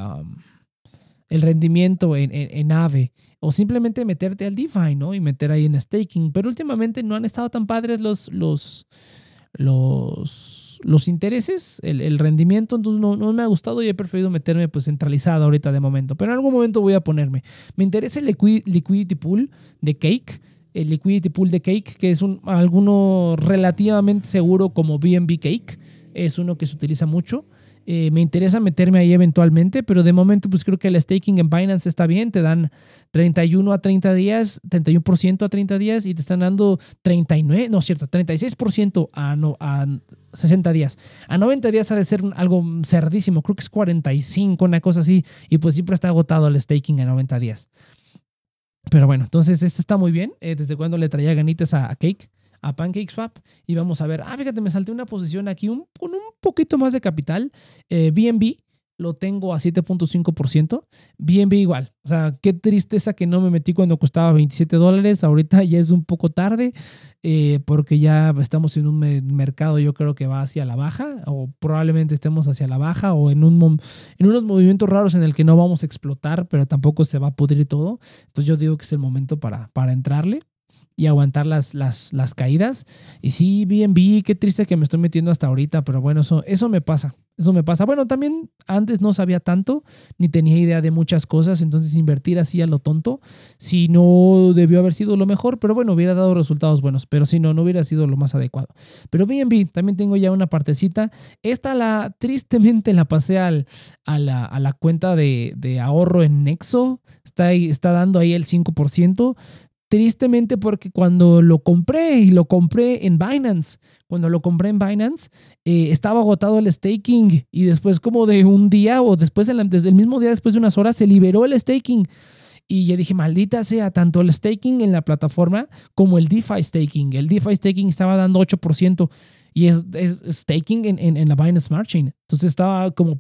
Speaker 1: el rendimiento en, en, en, Aave. O simplemente meterte al DeFi, ¿no? Y meter ahí en staking. Pero últimamente no han estado tan padres los, los, los los intereses, el, rendimiento, entonces no, no, me ha gustado y he preferido meterme pues centralizado ahorita de momento, pero en algún momento voy a ponerme. Me interesa el liquidity pool de Cake, el liquidity pool de Cake, que es un, alguno relativamente seguro como BNB Cake, es uno que se utiliza mucho. Eh, me interesa meterme ahí eventualmente, pero de momento pues creo que el staking en Binance está bien, te dan 31 a 30 días, 31% a 30 días y te están dando 39, no es cierto, 36% a, a 60 días. A 90 días ha de ser algo cerdísimo, creo que es 45, una cosa así, y pues siempre está agotado el staking a 90 días. Pero bueno, entonces esto está muy bien, eh, desde cuando le traía ganitas a Cake a PancakeSwap y vamos a ver, ah, fíjate, me salté una posición aquí con un poquito más de capital. Eh, BNB lo tengo a 7.5%. BNB igual. O sea, qué tristeza que no me metí cuando costaba 27 dólares. Ahorita ya es un poco tarde eh, porque ya estamos en un mercado yo creo que va hacia la baja o probablemente estemos hacia la baja o en, un, en unos movimientos raros en el que no vamos a explotar, pero tampoco se va a pudrir todo. Entonces yo digo que es el momento para, para entrarle y aguantar las, las, las caídas. Y sí, BNB, qué triste que me estoy metiendo hasta ahorita, pero bueno, eso, eso me pasa. Eso me pasa. Bueno, también antes no sabía tanto, ni tenía idea de muchas cosas, entonces invertir así a lo tonto, si no debió haber sido lo mejor, pero bueno, hubiera dado resultados buenos, pero si no, no hubiera sido lo más adecuado. Pero BNB, también tengo ya una partecita. Esta la, tristemente la pasé al, a, la, a la cuenta de, de ahorro en Nexo, está, está dando ahí el 5%. Tristemente porque cuando lo compré y lo compré en Binance, cuando lo compré en Binance, eh, estaba agotado el staking y después como de un día o después, desde el mismo día después de unas horas, se liberó el staking. Y ya dije, maldita sea, tanto el staking en la plataforma como el DeFi staking. El DeFi staking estaba dando 8% y es, staking en, en, la Binance Smart Chain. Entonces estaba como,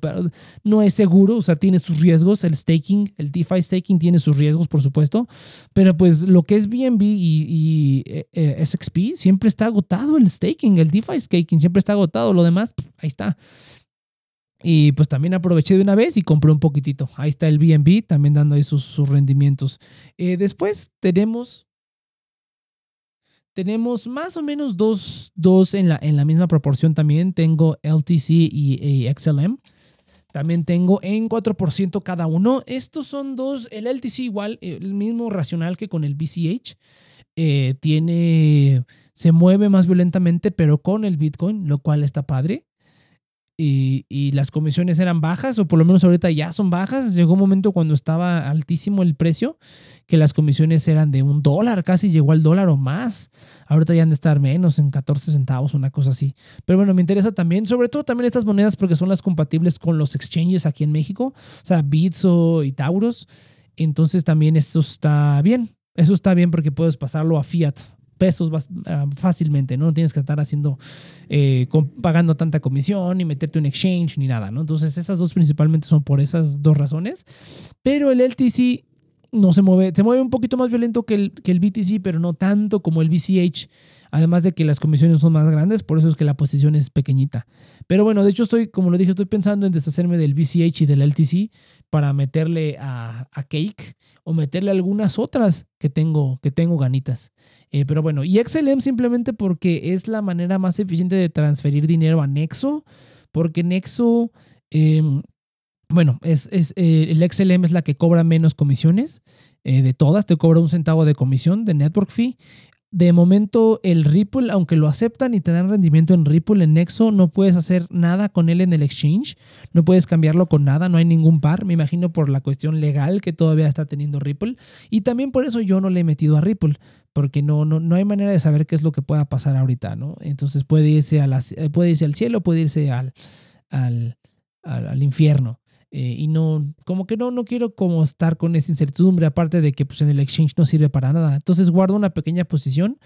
Speaker 1: no es seguro, o sea, tiene sus riesgos. El staking, el DeFi staking tiene sus riesgos, por supuesto, pero pues lo que es BNB y, y eh, eh, SXP siempre está agotado el staking, el DeFi staking siempre está agotado. Lo demás, ahí está. Y pues también aproveché de una vez y compré un poquitito. Ahí está el BNB también dando ahí sus, sus rendimientos. Eh, después tenemos tenemos más o menos dos, dos en, la, en la misma proporción también. Tengo LTC y, XLM. También tengo en 4% cada uno. Estos son dos, el LTC igual, el mismo racional que con el BCH. Eh, tiene, se mueve más violentamente, pero con el Bitcoin, lo cual está padre y, las comisiones eran bajas, o por lo menos ahorita ya son bajas. Llegó un momento cuando estaba altísimo el precio, que las comisiones eran de un dólar, casi llegó al dólar o más. Ahorita ya han de estar menos, en 14 centavos, una cosa así. Pero bueno, me interesa también, sobre todo también estas monedas, porque son las compatibles con los exchanges aquí en México, o sea, Bitso y Tauros. Entonces también eso está bien. Eso está bien porque puedes pasarlo a fiat pesos ah, fácilmente, ¿no? No tienes que estar haciendo, eh, pagando tanta comisión, ni meterte un exchange, ni nada, ¿no? Entonces, esas dos principalmente son por esas dos razones. Pero el LTC no se mueve, se mueve un poquito más violento que el, que el BTC, pero no tanto como el BCH. Además de que las comisiones son más grandes, por eso es que la posición es pequeñita. Pero bueno, de hecho estoy, como lo dije, estoy pensando en deshacerme del BCH y del LTC para meterle a, a Cake o meterle algunas otras que tengo, que tengo ganitas. Eh, pero bueno, y XLM simplemente porque es la manera más eficiente de transferir dinero a Nexo, porque Nexo, em, bueno, es, es eh, el XLM es la que cobra menos comisiones. Eh, de todas, te cobra un centavo de comisión de network fee. De momento, el Ripple, aunque lo aceptan y te dan rendimiento en Ripple, en Nexo, no puedes hacer nada con él en el exchange. No puedes cambiarlo con nada, no hay ningún par. Me imagino por la cuestión legal que todavía está teniendo Ripple. Y también por eso yo no le he metido a Ripple, porque no, no, no hay manera de saber qué es lo que pueda pasar ahorita, ¿no? Entonces puede irse, a puede irse al cielo, puede irse al, al, al infierno. Eh, y no, como que no, no quiero como estar con esa incertidumbre, aparte de que pues en el exchange no sirve para nada. Entonces guardo una pequeña posición.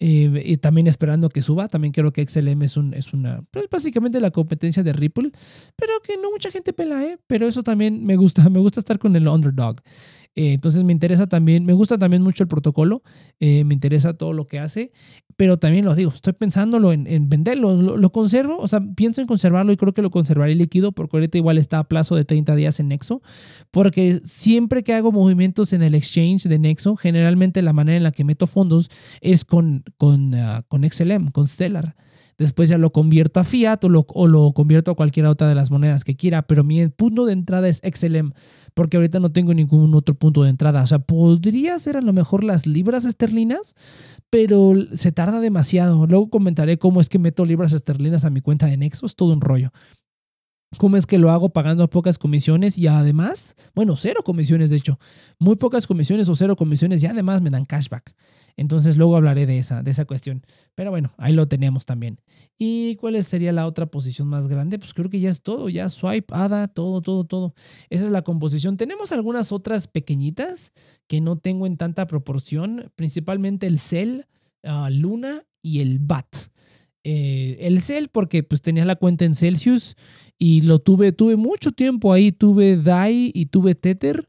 Speaker 1: eh, y también esperando que suba. También creo que XLM es, un, es una, pues básicamente la competencia de Ripple, pero que no mucha gente pela, ¿eh? Pero eso también me gusta, *laughs* me gusta estar con el underdog. Eh, entonces me interesa también, me gusta también mucho el protocolo, eh, me interesa todo lo que hace, pero también lo digo, estoy pensándolo en, venderlo, lo, conservo, o sea, pienso en conservarlo y creo que lo conservaré líquido porque ahorita igual está a plazo de 30 días en Nexo, porque siempre que hago movimientos en el exchange de Nexo, generalmente la manera en la que meto fondos es con, con, ah, con XLM, con Stellar después ya lo convierto a fiat o lo, o lo, convierto a cualquier otra de las monedas que quiera, pero mi punto de entrada es XLM porque ahorita no tengo ningún otro punto de entrada. O sea, podría ser a lo mejor las libras esterlinas, pero se tarda demasiado. Luego comentaré cómo es que meto libras esterlinas a mi cuenta de Nexus, todo un rollo. ¿Cómo es que lo hago pagando pocas comisiones y además, bueno, cero comisiones de hecho, muy pocas comisiones o cero comisiones y además me dan cashback? Entonces luego hablaré de esa, de esa cuestión. Pero bueno, ahí lo teníamos también. ¿Y cuál sería la otra posición más grande? Pues creo que ya es todo, ya swipe, ADA, todo, todo, todo. Esa es la composición. Tenemos algunas otras pequeñitas que no tengo en tanta proporción, principalmente el Cell, ah, Luna y el BAT. Eh, el Cell porque pues tenía la cuenta en Celsius y lo tuve, tuve mucho tiempo ahí, tuve DAI y tuve Tether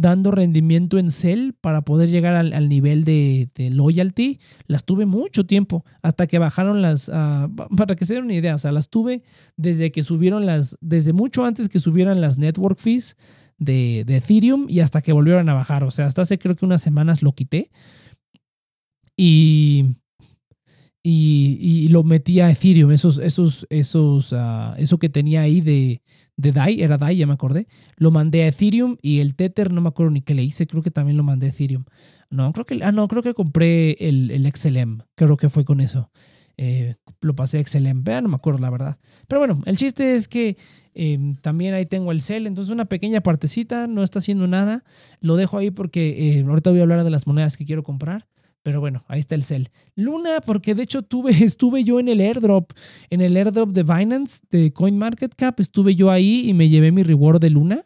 Speaker 1: dando rendimiento en Cell para poder llegar al, nivel de, loyalty, las tuve mucho tiempo, hasta que bajaron las, ah, para que se den una idea, o sea, las tuve desde que subieron las, desde mucho antes que subieran las network fees de, de Ethereum y hasta que volvieron a bajar, o sea, hasta hace creo que unas semanas lo quité. Y y, lo metí a Ethereum, esos, esos, esos, uh, eso que tenía ahí de, de DAI, era DAI, ya me acordé, lo mandé a Ethereum y el Tether, no me acuerdo ni qué le hice, creo que también lo mandé a Ethereum. No, creo que, ah, no, creo que compré el, el XLM, creo que fue con eso. Eh, lo pasé a XLM, no me acuerdo la verdad. Pero bueno, el chiste es que em, también ahí tengo el CEL, entonces una pequeña partecita, no está haciendo nada, lo dejo ahí porque eh, ahorita voy a hablar de las monedas que quiero comprar. Pero bueno, ahí está el cel. Luna, porque de hecho tuve, *laughs* estuve yo en el airdrop, en el airdrop de Binance, de CoinMarketCap, estuve yo ahí y me llevé mi reward de Luna.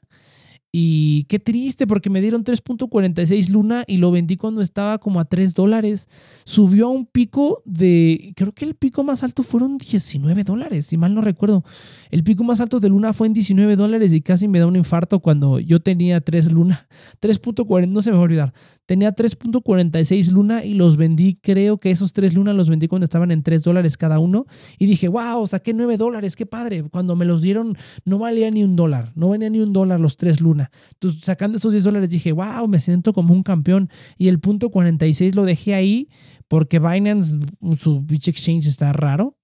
Speaker 1: Y qué triste porque me dieron 3.46 Luna y lo vendí cuando estaba como a 3 dólares. Subió a un pico de, creo que el pico más alto fueron 19 dólares, si mal no recuerdo. El pico más alto de Luna fue en 19 dólares y casi me da un infarto cuando yo tenía 3 Luna, *laughs* 3.40, no se me va a olvidar, Tenía 3.46 Luna y los vendí, creo que esos 3 Luna los vendí cuando estaban en 3 dólares cada uno. Y dije, wow, saqué 9 dólares, qué padre. Cuando me los dieron no valía ni un dólar, no venía ni un dólar los 3 Luna. Entonces sacando esos 10 dólares dije, wow, me siento como un campeón. Y el punto 46 lo dejé ahí porque Binance, su Bitch Exchange está raro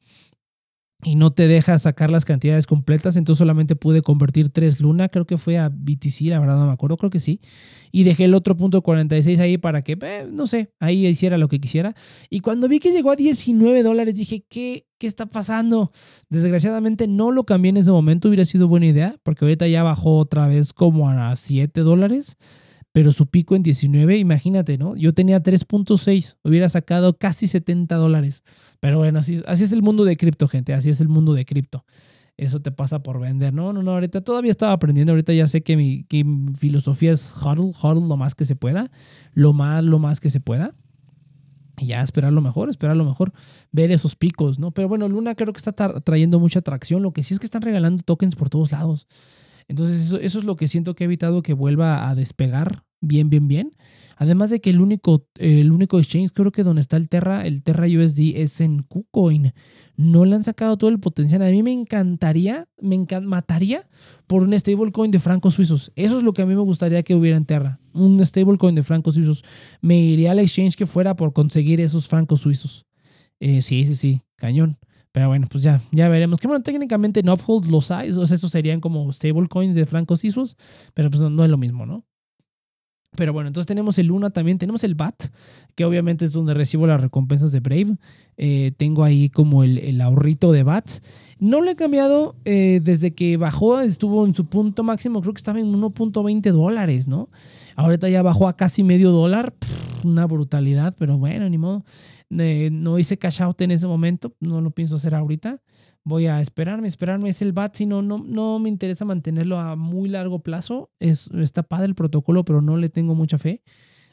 Speaker 1: y no te deja sacar las cantidades completas, entonces solamente pude convertir 3 Luna, creo que fue a BTC, la verdad no me acuerdo, creo que sí, y dejé el otro punto 46 ahí para que, eh, no sé, ahí hiciera lo que quisiera. Y cuando vi que llegó a 19 dólares, dije, ¿qué, ¿qué está pasando? Desgraciadamente no lo cambié en ese momento, hubiera sido buena idea, porque ahorita ya bajó otra vez como a 7 dólares pero su pico en 19, imagínate, ¿no? Yo tenía 3.6, hubiera sacado casi 70 dólares. Pero bueno, así, así es el mundo de cripto, gente, así es el mundo de cripto. Eso te pasa por vender. No, no, no, ahorita todavía estaba aprendiendo, ahorita ya sé que mi, filosofía es hodl, hodl lo más que se pueda, lo más, lo más que se pueda. Y ya esperar lo mejor, esperar lo mejor, ver esos picos, ¿no? Pero bueno, Luna creo que está trayendo mucha atracción. Lo que sí es que están regalando tokens por todos lados. Entonces eso, eso, es lo que siento que ha evitado que vuelva a despegar bien, bien, bien. Además de que el único, el único exchange, creo que donde está el Terra, el Terra USD es en KuCoin. No le han sacado todo el potencial. A mí me encantaría, me mataría por un stablecoin de francos suizos. Eso es lo que a mí me gustaría que hubiera en Terra. Un stablecoin de francos suizos. Me iría al exchange que fuera por conseguir esos francos suizos. Eh, sí, sí, sí, cañón. Pero bueno, pues ya, ya veremos. Que bueno, técnicamente en Uphold los hay, o sea, esos serían como stablecoins de francos suizos, pero pues no, es lo mismo, ¿no? Pero bueno, entonces tenemos el Luna también, tenemos el BAT, que obviamente es donde recibo las recompensas de Brave. Eh, tengo ahí como el, el, ahorrito de BAT. No lo he cambiado eh, desde que bajó, estuvo en su punto máximo, creo que estaba en 1.20 dólares, ¿no? Ahorita ya bajó a casi medio dólar, una brutalidad, pero bueno, ni modo no hice cash out en ese momento, no lo pienso hacer ahorita. Voy a esperarme, esperarme. Es el BAT, si no, no, me interesa mantenerlo a muy largo plazo. Es, está padre el protocolo, pero no le tengo mucha fe.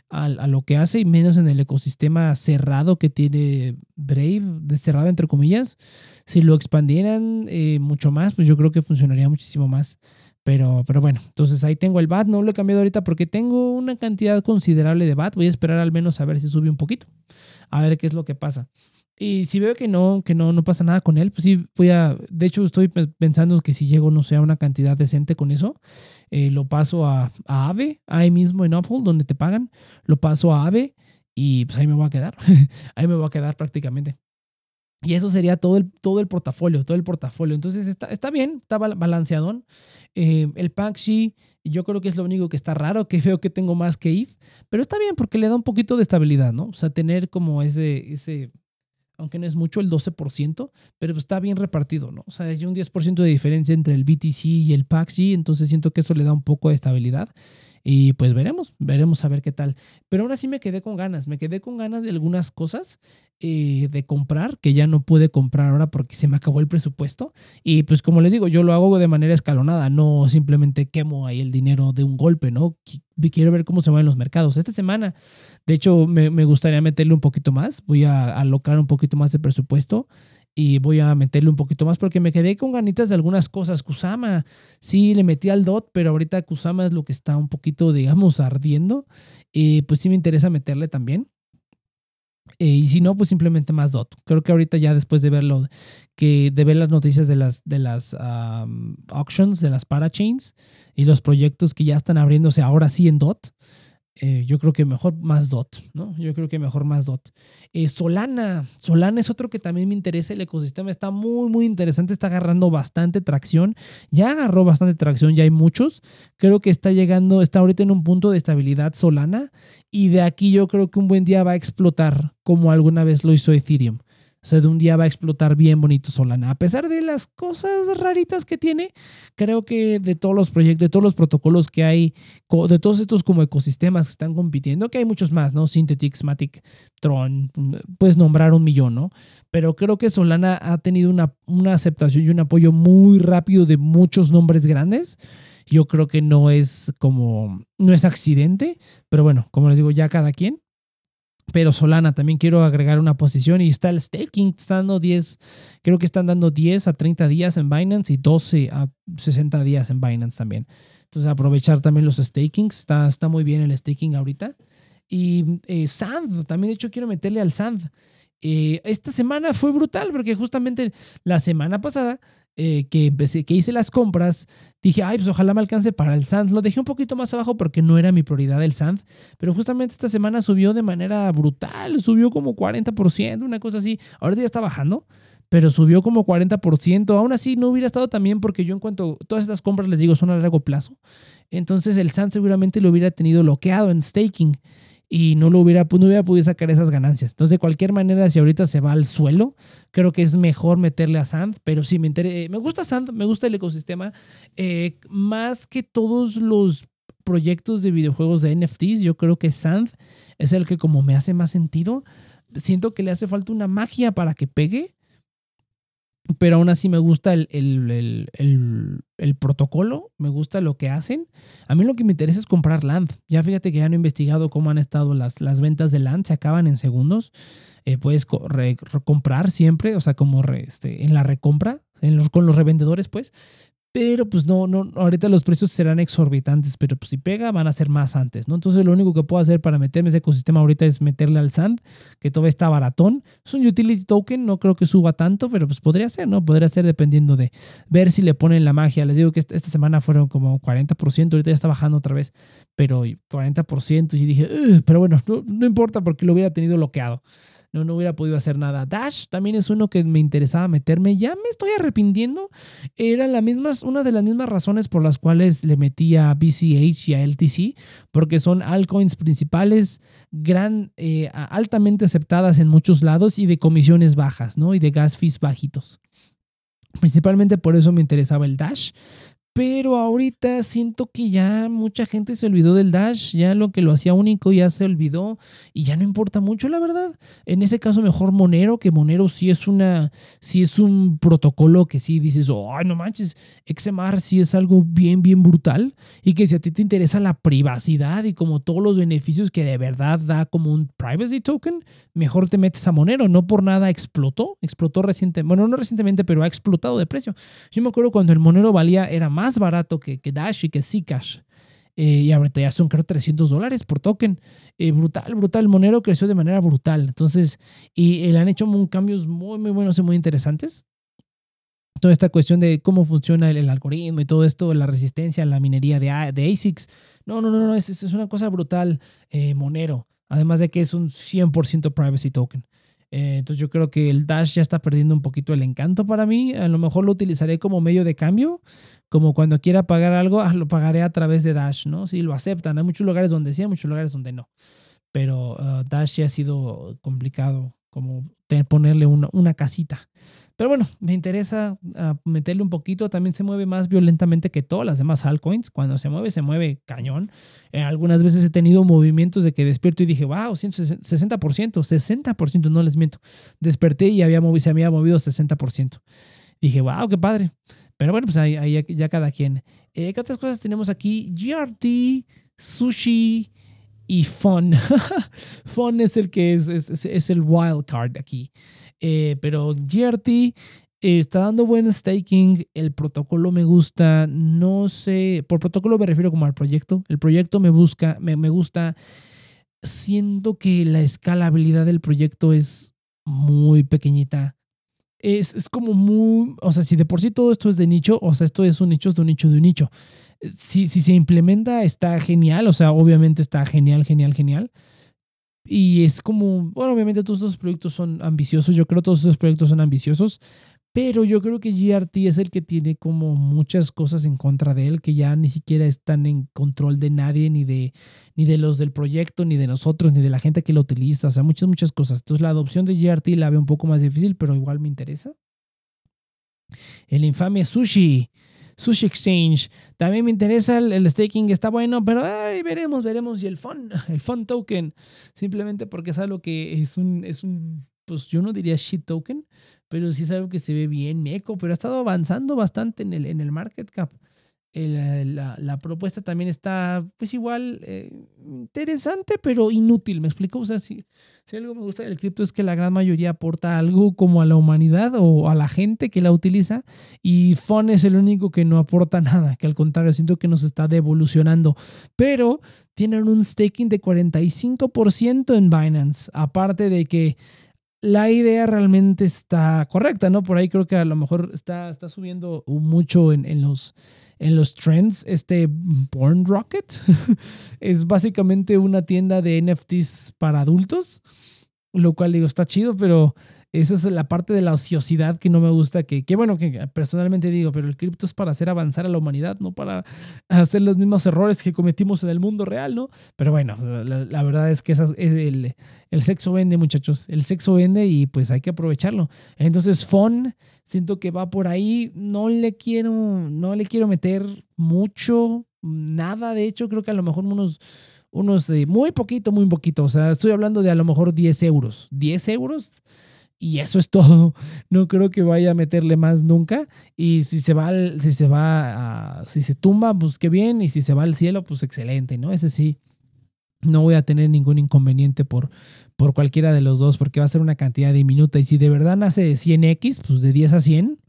Speaker 1: a, lo que hace y menos en el ecosistema cerrado que tiene Brave, de cerrado entre comillas. Si lo expandieran eh, mucho más, pues yo creo que funcionaría muchísimo más. Pero, pero bueno, entonces ahí tengo el BAT, no lo he cambiado ahorita porque tengo una cantidad considerable de BAT. Voy a esperar al menos a ver si sube un poquito, a ver qué es lo que pasa. Y si veo que no, que no, no pasa nada con él, pues sí, voy a. De hecho, estoy pensando que si llego, no sé, a una cantidad decente con eso, eh, lo paso a, a AVE, ahí mismo en Uphold, donde te pagan, lo paso a AVE y pues ahí me voy a quedar. *laughs* ahí me voy a quedar prácticamente. Y eso sería todo el, todo el portafolio, todo el portafolio. Entonces está, está bien, está balanceadón. Eh, el Paxi, yo creo que es lo único que está raro, que veo que tengo más que ETH, pero está bien porque le da un poquito de estabilidad, ¿no? O sea, tener como ese, ese aunque no es mucho, el 12%, pero está bien repartido, ¿no? O sea, hay un 10% de diferencia entre el BTC y el Paxi, entonces siento que eso le da un poco de estabilidad. Y pues veremos, veremos a ver qué tal. Pero aún así me quedé con ganas, me quedé con ganas de algunas cosas eh, de comprar que ya no pude comprar ahora porque se me acabó el presupuesto. Y pues como les digo, yo lo hago de manera escalonada, no simplemente quemo ahí el dinero de un golpe, ¿no? Quiero ver cómo se van los mercados. Esta semana, de hecho, me, me gustaría meterle un poquito más, voy a alocar un poquito más de presupuesto y voy a meterle un poquito más porque me quedé con ganitas de algunas cosas. Kusama, sí, le metí al DOT, pero ahorita Kusama es lo que está un poquito, digamos, ardiendo. Y pues sí me interesa meterle también. Eh, y si no, pues simplemente más DOT. Creo que ahorita ya después de verlo, que de ver las noticias de las, de las auctions, de las parachains y los proyectos que ya están abriéndose ahora sí en DOT, eh, yo creo que mejor más DOT, ¿no? Yo creo que mejor más DOT. Eh, Solana, Solana es otro que también me interesa, el ecosistema está muy, muy interesante, está agarrando bastante tracción, ya agarró bastante tracción, ya hay muchos, creo que está llegando, está ahorita en un punto de estabilidad Solana y de aquí yo creo que un buen día va a explotar como alguna vez lo hizo Ethereum. O sea, de un día va a explotar bien bonito Solana. A pesar de las cosas raritas que tiene, creo que de todos los proyectos, de todos los protocolos que hay, de todos estos como ecosistemas que están compitiendo, que hay muchos más, ¿no? Synthetix, Matic, Tron, puedes nombrar un millón, ¿no? Pero creo que Solana ha tenido una, una aceptación y un apoyo muy rápido de muchos nombres grandes yo creo que no es como, no es accidente, pero bueno, como les digo, ya cada quien. Pero Solana también quiero agregar una posición y está el staking, está dando 10, creo que están dando 10 a 30 días en Binance y 12 a 60 días en Binance también. Entonces aprovechar también los stakings, está, está muy bien el staking ahorita. Y eh, Sand, también de hecho quiero meterle al Sand. Eh, esta semana fue brutal porque justamente la semana pasada eh, que empecé, que hice las compras, dije, ay, pues ojalá me alcance para el Sand. Lo dejé un poquito más abajo porque no era mi prioridad el Sand, pero justamente esta semana subió de manera brutal, subió como 40%, una cosa así. Ahorita ya está bajando, pero subió como 40%. Aún así no hubiera estado tan bien porque yo en cuanto todas estas compras les digo son a largo plazo. Entonces el Sand seguramente lo hubiera tenido bloqueado en staking y no lo hubiera, no hubiera podido sacar esas ganancias. Entonces, de cualquier manera, si ahorita se va al suelo, creo que es mejor meterle a Sand, pero sí, me, eh, me gusta Sand, me gusta el ecosistema, eh, más que todos los proyectos de videojuegos de NFTs, yo creo que Sand es el que como me hace más sentido. Siento que le hace falta una magia para que pegue pero aún así me gusta el, el, protocolo, me gusta lo que hacen. A mí lo que me interesa es comprar land. Ya fíjate que ya no he investigado cómo han estado las, las ventas de land, se acaban en segundos. Eh, puedes comprar siempre, o sea, como este, en la recompra, en los, con los revendedores, pues. Pero pues no, no, ahorita los precios serán exorbitantes, pero pues si pega van a ser más antes, ¿no? Entonces lo único que puedo hacer para meterme ese ecosistema ahorita es meterle al Sand, que todavía está baratón. Es un utility token, no creo que suba tanto, pero pues podría ser, ¿no? Podría ser dependiendo de ver si le ponen la magia. Les digo que esta semana fueron como 40%, ahorita ya está bajando otra vez, pero 40% y dije, pero bueno, no, no importa porque lo hubiera tenido bloqueado no, no hubiera podido hacer nada. Dash también es uno que me interesaba meterme. Ya me estoy arrepintiendo. Era la misma, una de las mismas razones por las cuales le metí a BCH y a LTC, porque son altcoins principales, gran, eh, altamente aceptadas en muchos lados y de comisiones bajas, ¿no? Y de gas fees bajitos. Principalmente por eso me interesaba el Dash pero ahorita siento que ya mucha gente se olvidó del Dash, ya lo que lo hacía único ya se olvidó y ya no importa mucho, la verdad. En ese caso mejor Monero, que Monero sí es una sí es un protocolo que sí dices, "Ay, no manches, XMR sí es algo bien bien brutal" y que si a ti te interesa la privacidad y como todos los beneficios que de verdad da como un privacy token, mejor te metes a Monero, no por nada explotó, explotó recientemente, bueno, no recientemente, pero ha explotado de precio. Yo me acuerdo cuando el Monero valía era más más barato que, que Dash y que Zcash. Eh, y ahorita ya son creo 300 dólares por token. Eh, brutal, brutal. Monero creció de manera brutal. Entonces, y le han hecho cambios muy, muy buenos y muy interesantes. Toda esta cuestión de cómo funciona el, algoritmo y todo esto, la resistencia la minería de, de ASICs. No, no, no, no, es, es una cosa brutal, eh, Monero. Además de que es un 100% privacy token. Eh, entonces yo creo que el Dash ya está perdiendo un poquito el encanto para mí. A lo mejor lo utilizaré como medio de cambio, como cuando quiera pagar algo, ah, lo pagaré a través de Dash, ¿no? Sí, lo aceptan. Hay muchos lugares donde sí, hay muchos lugares donde no. Pero ah, Dash ya ha sido complicado como ponerle una, una casita. Pero bueno, me interesa ah, meterle un poquito. También se mueve más violentamente que todas las demás altcoins. Cuando se mueve, se mueve cañón. Eh, algunas veces he tenido movimientos de que despierto y dije, wow, 60%, 60%, no les miento. Desperté y había se había movido 60%. Dije, wow, qué padre. Pero bueno, pues ahí, ya cada quien. Eh, ¿Qué otras cosas tenemos aquí? GRT, sushi y fun. *laughs* fun es el que es, es, es el wild card aquí. Eh, pero GRT eh, está dando buen staking, el protocolo me gusta, no sé, por protocolo me refiero como al proyecto, el proyecto me busca, me, me gusta, siento que la escalabilidad del proyecto es muy pequeñita. Es, es, como muy, o sea, si de por sí todo esto es de nicho, o sea, esto es un nicho de un nicho de un nicho. Si, si se implementa está genial, o sea, obviamente está genial, genial, genial. Y es como, bueno, obviamente todos estos proyectos son ambiciosos, yo creo que todos estos proyectos son ambiciosos, pero yo creo que GRT es el que tiene como muchas cosas en contra de él, que ya ni siquiera están en control de nadie, ni de, ni de los del proyecto, ni de nosotros, ni de la gente que lo utiliza, o sea, muchas, muchas cosas. Entonces la adopción de GRT la veo un poco más difícil, pero igual me interesa. El infame Sushi. Sushi Exchange. También me interesa el, staking, está bueno, pero ay, veremos, veremos. Y el fun, *laughs* el fun token, simplemente porque es algo que es un, es un, pues yo no diría shit token, pero sí es algo que se ve bien meco, pero ha estado avanzando bastante en el, en el market cap la, propuesta también está, pues igual, eh, interesante, pero inútil. ¿Me explico? O sea, si, si algo me gusta del cripto es que la gran mayoría aporta algo como a la humanidad o a la gente que la utiliza y FON es el único que no aporta *laughs* nada, que al contrario, siento que nos está devolucionando. Pero tienen un staking de 45% en Binance, aparte de que la idea realmente está correcta, ¿no? Por ahí creo que a lo mejor está, está subiendo mucho en, en los en los trends, este Born Rocket. *laughs* Es básicamente una tienda de NFTs para adultos, lo cual digo, está chido, pero esa es la parte de la ociosidad que no me gusta, que, que bueno, que personalmente digo, pero el cripto es para hacer avanzar a la humanidad, no para hacer los mismos errores que cometimos en el mundo real, ¿no? Pero bueno, la, verdad es que el, el, sexo vende, muchachos, el sexo vende y pues hay que aprovecharlo. Entonces, FON, siento que va por ahí, no le quiero, no le quiero meter mucho, nada, de hecho, creo que a lo mejor unos unos eh, muy poquito, muy poquito. O sea, estoy hablando de a lo mejor 10 euros. 10 euros y eso es todo. *laughs* No creo que vaya a meterle más nunca. Y si se va, si se va, si se tumba, pues qué bien. Y si se va al cielo, pues excelente, ¿no? Ese sí. No voy a tener ningún inconveniente por, por cualquiera de los dos, porque va a ser una cantidad diminuta. Y si de verdad nace de 100x, pues de 10 a 100,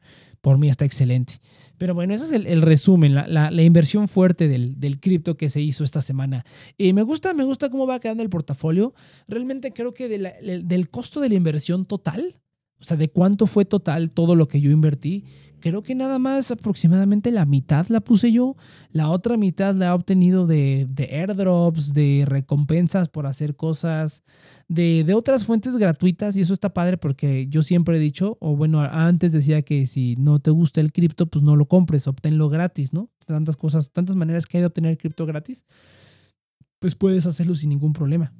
Speaker 1: por mí está excelente. Pero bueno, ese es el, resumen, la, inversión fuerte del, del cripto que se hizo esta semana. Y me gusta, me gusta cómo va quedando el portafolio. Realmente creo que del costo de la inversión total, o sea, de cuánto fue total todo lo que yo invertí, creo que nada más aproximadamente la mitad la puse yo. La otra mitad la he obtenido de, de airdrops, de recompensas por hacer cosas, de, de, otras fuentes gratuitas. Y eso está padre porque yo siempre he dicho, o bueno, antes decía que si no te gusta el cripto, pues no lo compres, obténlo gratis, ¿no? Tantas cosas, tantas maneras que hay de obtener cripto gratis, pues puedes hacerlo sin ningún problema.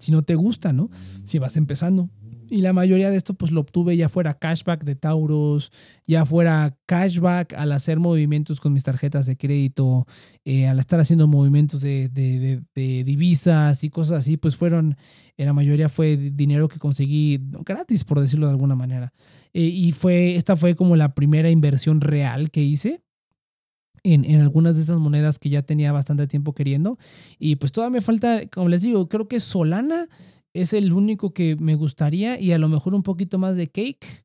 Speaker 1: Si no te gusta, ¿no? Si vas empezando. Y la mayoría de esto pues lo obtuve ya fuera cashback de Taurus, ya fuera cashback al hacer movimientos con mis tarjetas de crédito, eh, al estar haciendo movimientos de, divisas y cosas así, pues fueron, en la mayoría fue dinero que conseguí gratis, por decirlo de alguna manera. Eh, y fue, esta fue como la primera inversión real que hice. En, en, algunas de esas monedas que ya tenía bastante tiempo queriendo. Y pues todavía me falta, como les digo, creo que Solana es el único que me gustaría y a lo mejor un poquito más de Cake.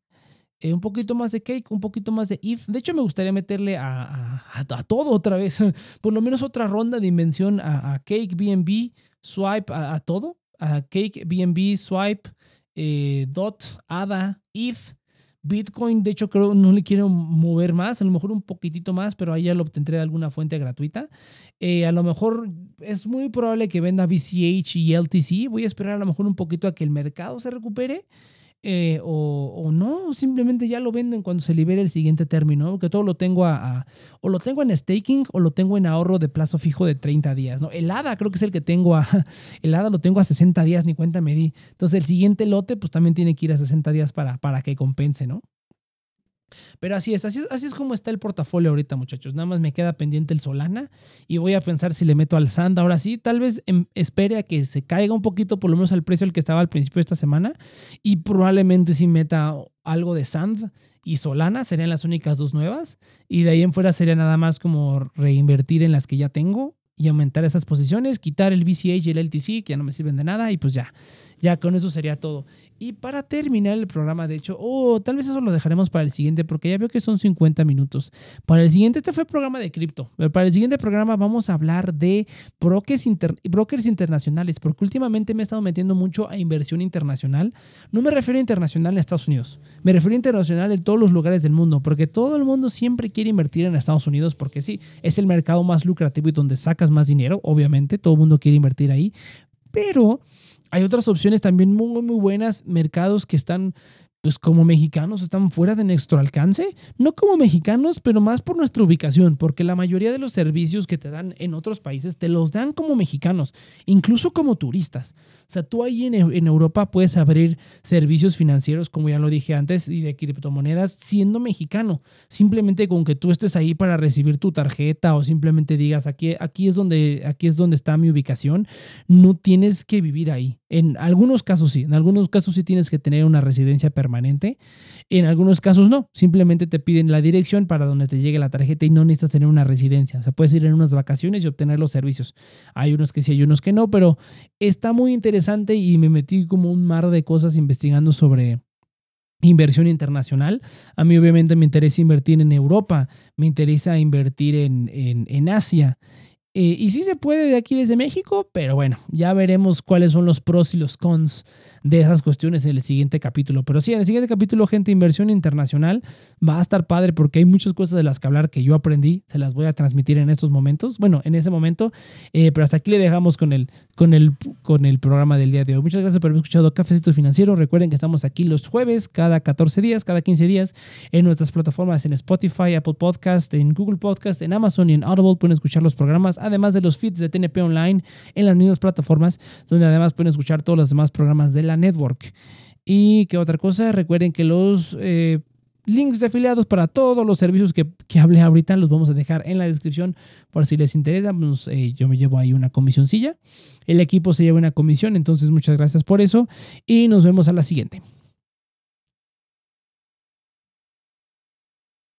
Speaker 1: Eh, un poquito más de Cake, un poquito más de If. De hecho, me gustaría meterle a, a, todo otra vez. *laughs* Por lo menos otra ronda de invención a, Cake, BNB, Swipe, a, todo. A Cake, BNB, Swipe, eh, Dot, ADA, ETH. Bitcoin, de hecho, creo no le quiero mover más, a lo mejor un poquitito más, pero ahí ya lo obtendré de alguna fuente gratuita. Eh, a lo mejor es muy probable que venda VCH y LTC. Voy a esperar a lo mejor un poquito a que el mercado se recupere. Eh, o, no, simplemente ya lo venden cuando se libere el siguiente término, que todo lo tengo a, o lo tengo en staking o lo tengo en ahorro de plazo fijo de 30 días, ¿no? El ADA creo que es el que tengo a, *laughs* el ADA lo tengo a 60 días, ni cuenta me di. Entonces el siguiente lote pues también tiene que ir a 60 días para, para que compense, ¿no? Pero así es, así es, así es como está el portafolio ahorita, muchachos. Nada más me queda pendiente el Solana y voy a pensar si le meto al Sand. Ahora sí, tal vez em, espere a que se caiga un poquito, por lo menos al precio al que estaba al principio de esta semana. Y probablemente si meta algo de Sand y Solana, serían las únicas dos nuevas. Y de ahí en fuera sería nada más como reinvertir en las que ya tengo y aumentar esas posiciones, quitar el BCH y el LTC, que ya no me sirven de nada, y pues ya, ya con eso sería todo. Y para terminar el programa, de hecho, o oh, tal vez eso lo dejaremos para el siguiente, porque ya veo que son 50 minutos. Para el siguiente, este fue el programa de cripto. Para el siguiente programa vamos a hablar de brokers, brokers internacionales, porque últimamente me he estado metiendo mucho a inversión internacional. No me refiero a internacional en Estados Unidos, me refiero a internacional en todos los lugares del mundo, porque todo el mundo siempre quiere invertir en Estados Unidos, porque sí, es el mercado más lucrativo y donde sacas más dinero, obviamente, todo el mundo quiere invertir ahí. Pero hay otras opciones también muy, muy buenas, mercados que están pues como mexicanos están fuera de nuestro alcance, no como mexicanos, pero más por nuestra ubicación, porque la mayoría de los servicios que te dan en otros países te los dan como mexicanos, incluso como turistas. O sea, tú ahí en, en Europa puedes abrir servicios financieros, como ya lo dije antes, y de criptomonedas siendo mexicano, simplemente con que tú estés ahí para recibir tu tarjeta o simplemente digas, aquí, aquí, es, donde, aquí es donde está mi ubicación, no tienes que vivir ahí. En algunos casos sí, en algunos casos sí tienes que tener una residencia permanente, en algunos casos no, simplemente te piden la dirección para donde te llegue la tarjeta y no necesitas tener una residencia, o sea, puedes ir en unas vacaciones y obtener los servicios. Hay unos que sí, hay unos que no, pero está muy interesante y me metí como un mar de cosas investigando sobre inversión internacional. A mí obviamente me interesa invertir en Europa, me interesa invertir en, en, en Asia eh, y sí se puede de aquí desde México, pero bueno, ya veremos cuáles son los pros y los cons de esas cuestiones en el siguiente capítulo. Pero sí, en el siguiente capítulo, gente, inversión internacional, va a estar padre porque hay muchas cosas de las que hablar que yo aprendí, se las voy a transmitir en estos momentos, bueno, en ese momento, eh, pero hasta aquí le dejamos con el, con, el, con el programa del día de hoy. Muchas gracias por haber escuchado Cafecito Financiero. Recuerden que estamos aquí los jueves, cada 14 días, cada 15 días, en nuestras plataformas en Spotify, Apple Podcast, en Google Podcast, en Amazon y en Audible. Pueden escuchar los programas además de los feeds de TNP Online en las mismas plataformas, donde además pueden escuchar todos los demás programas de la network. Y qué otra cosa, recuerden que los eh, links de afiliados para todos los servicios que, que, hablé ahorita los vamos a dejar en la descripción por si les interesa. Pues, yo me llevo ahí una comisioncilla. El equipo se lleva una comisión, entonces muchas gracias por eso y nos vemos a la siguiente.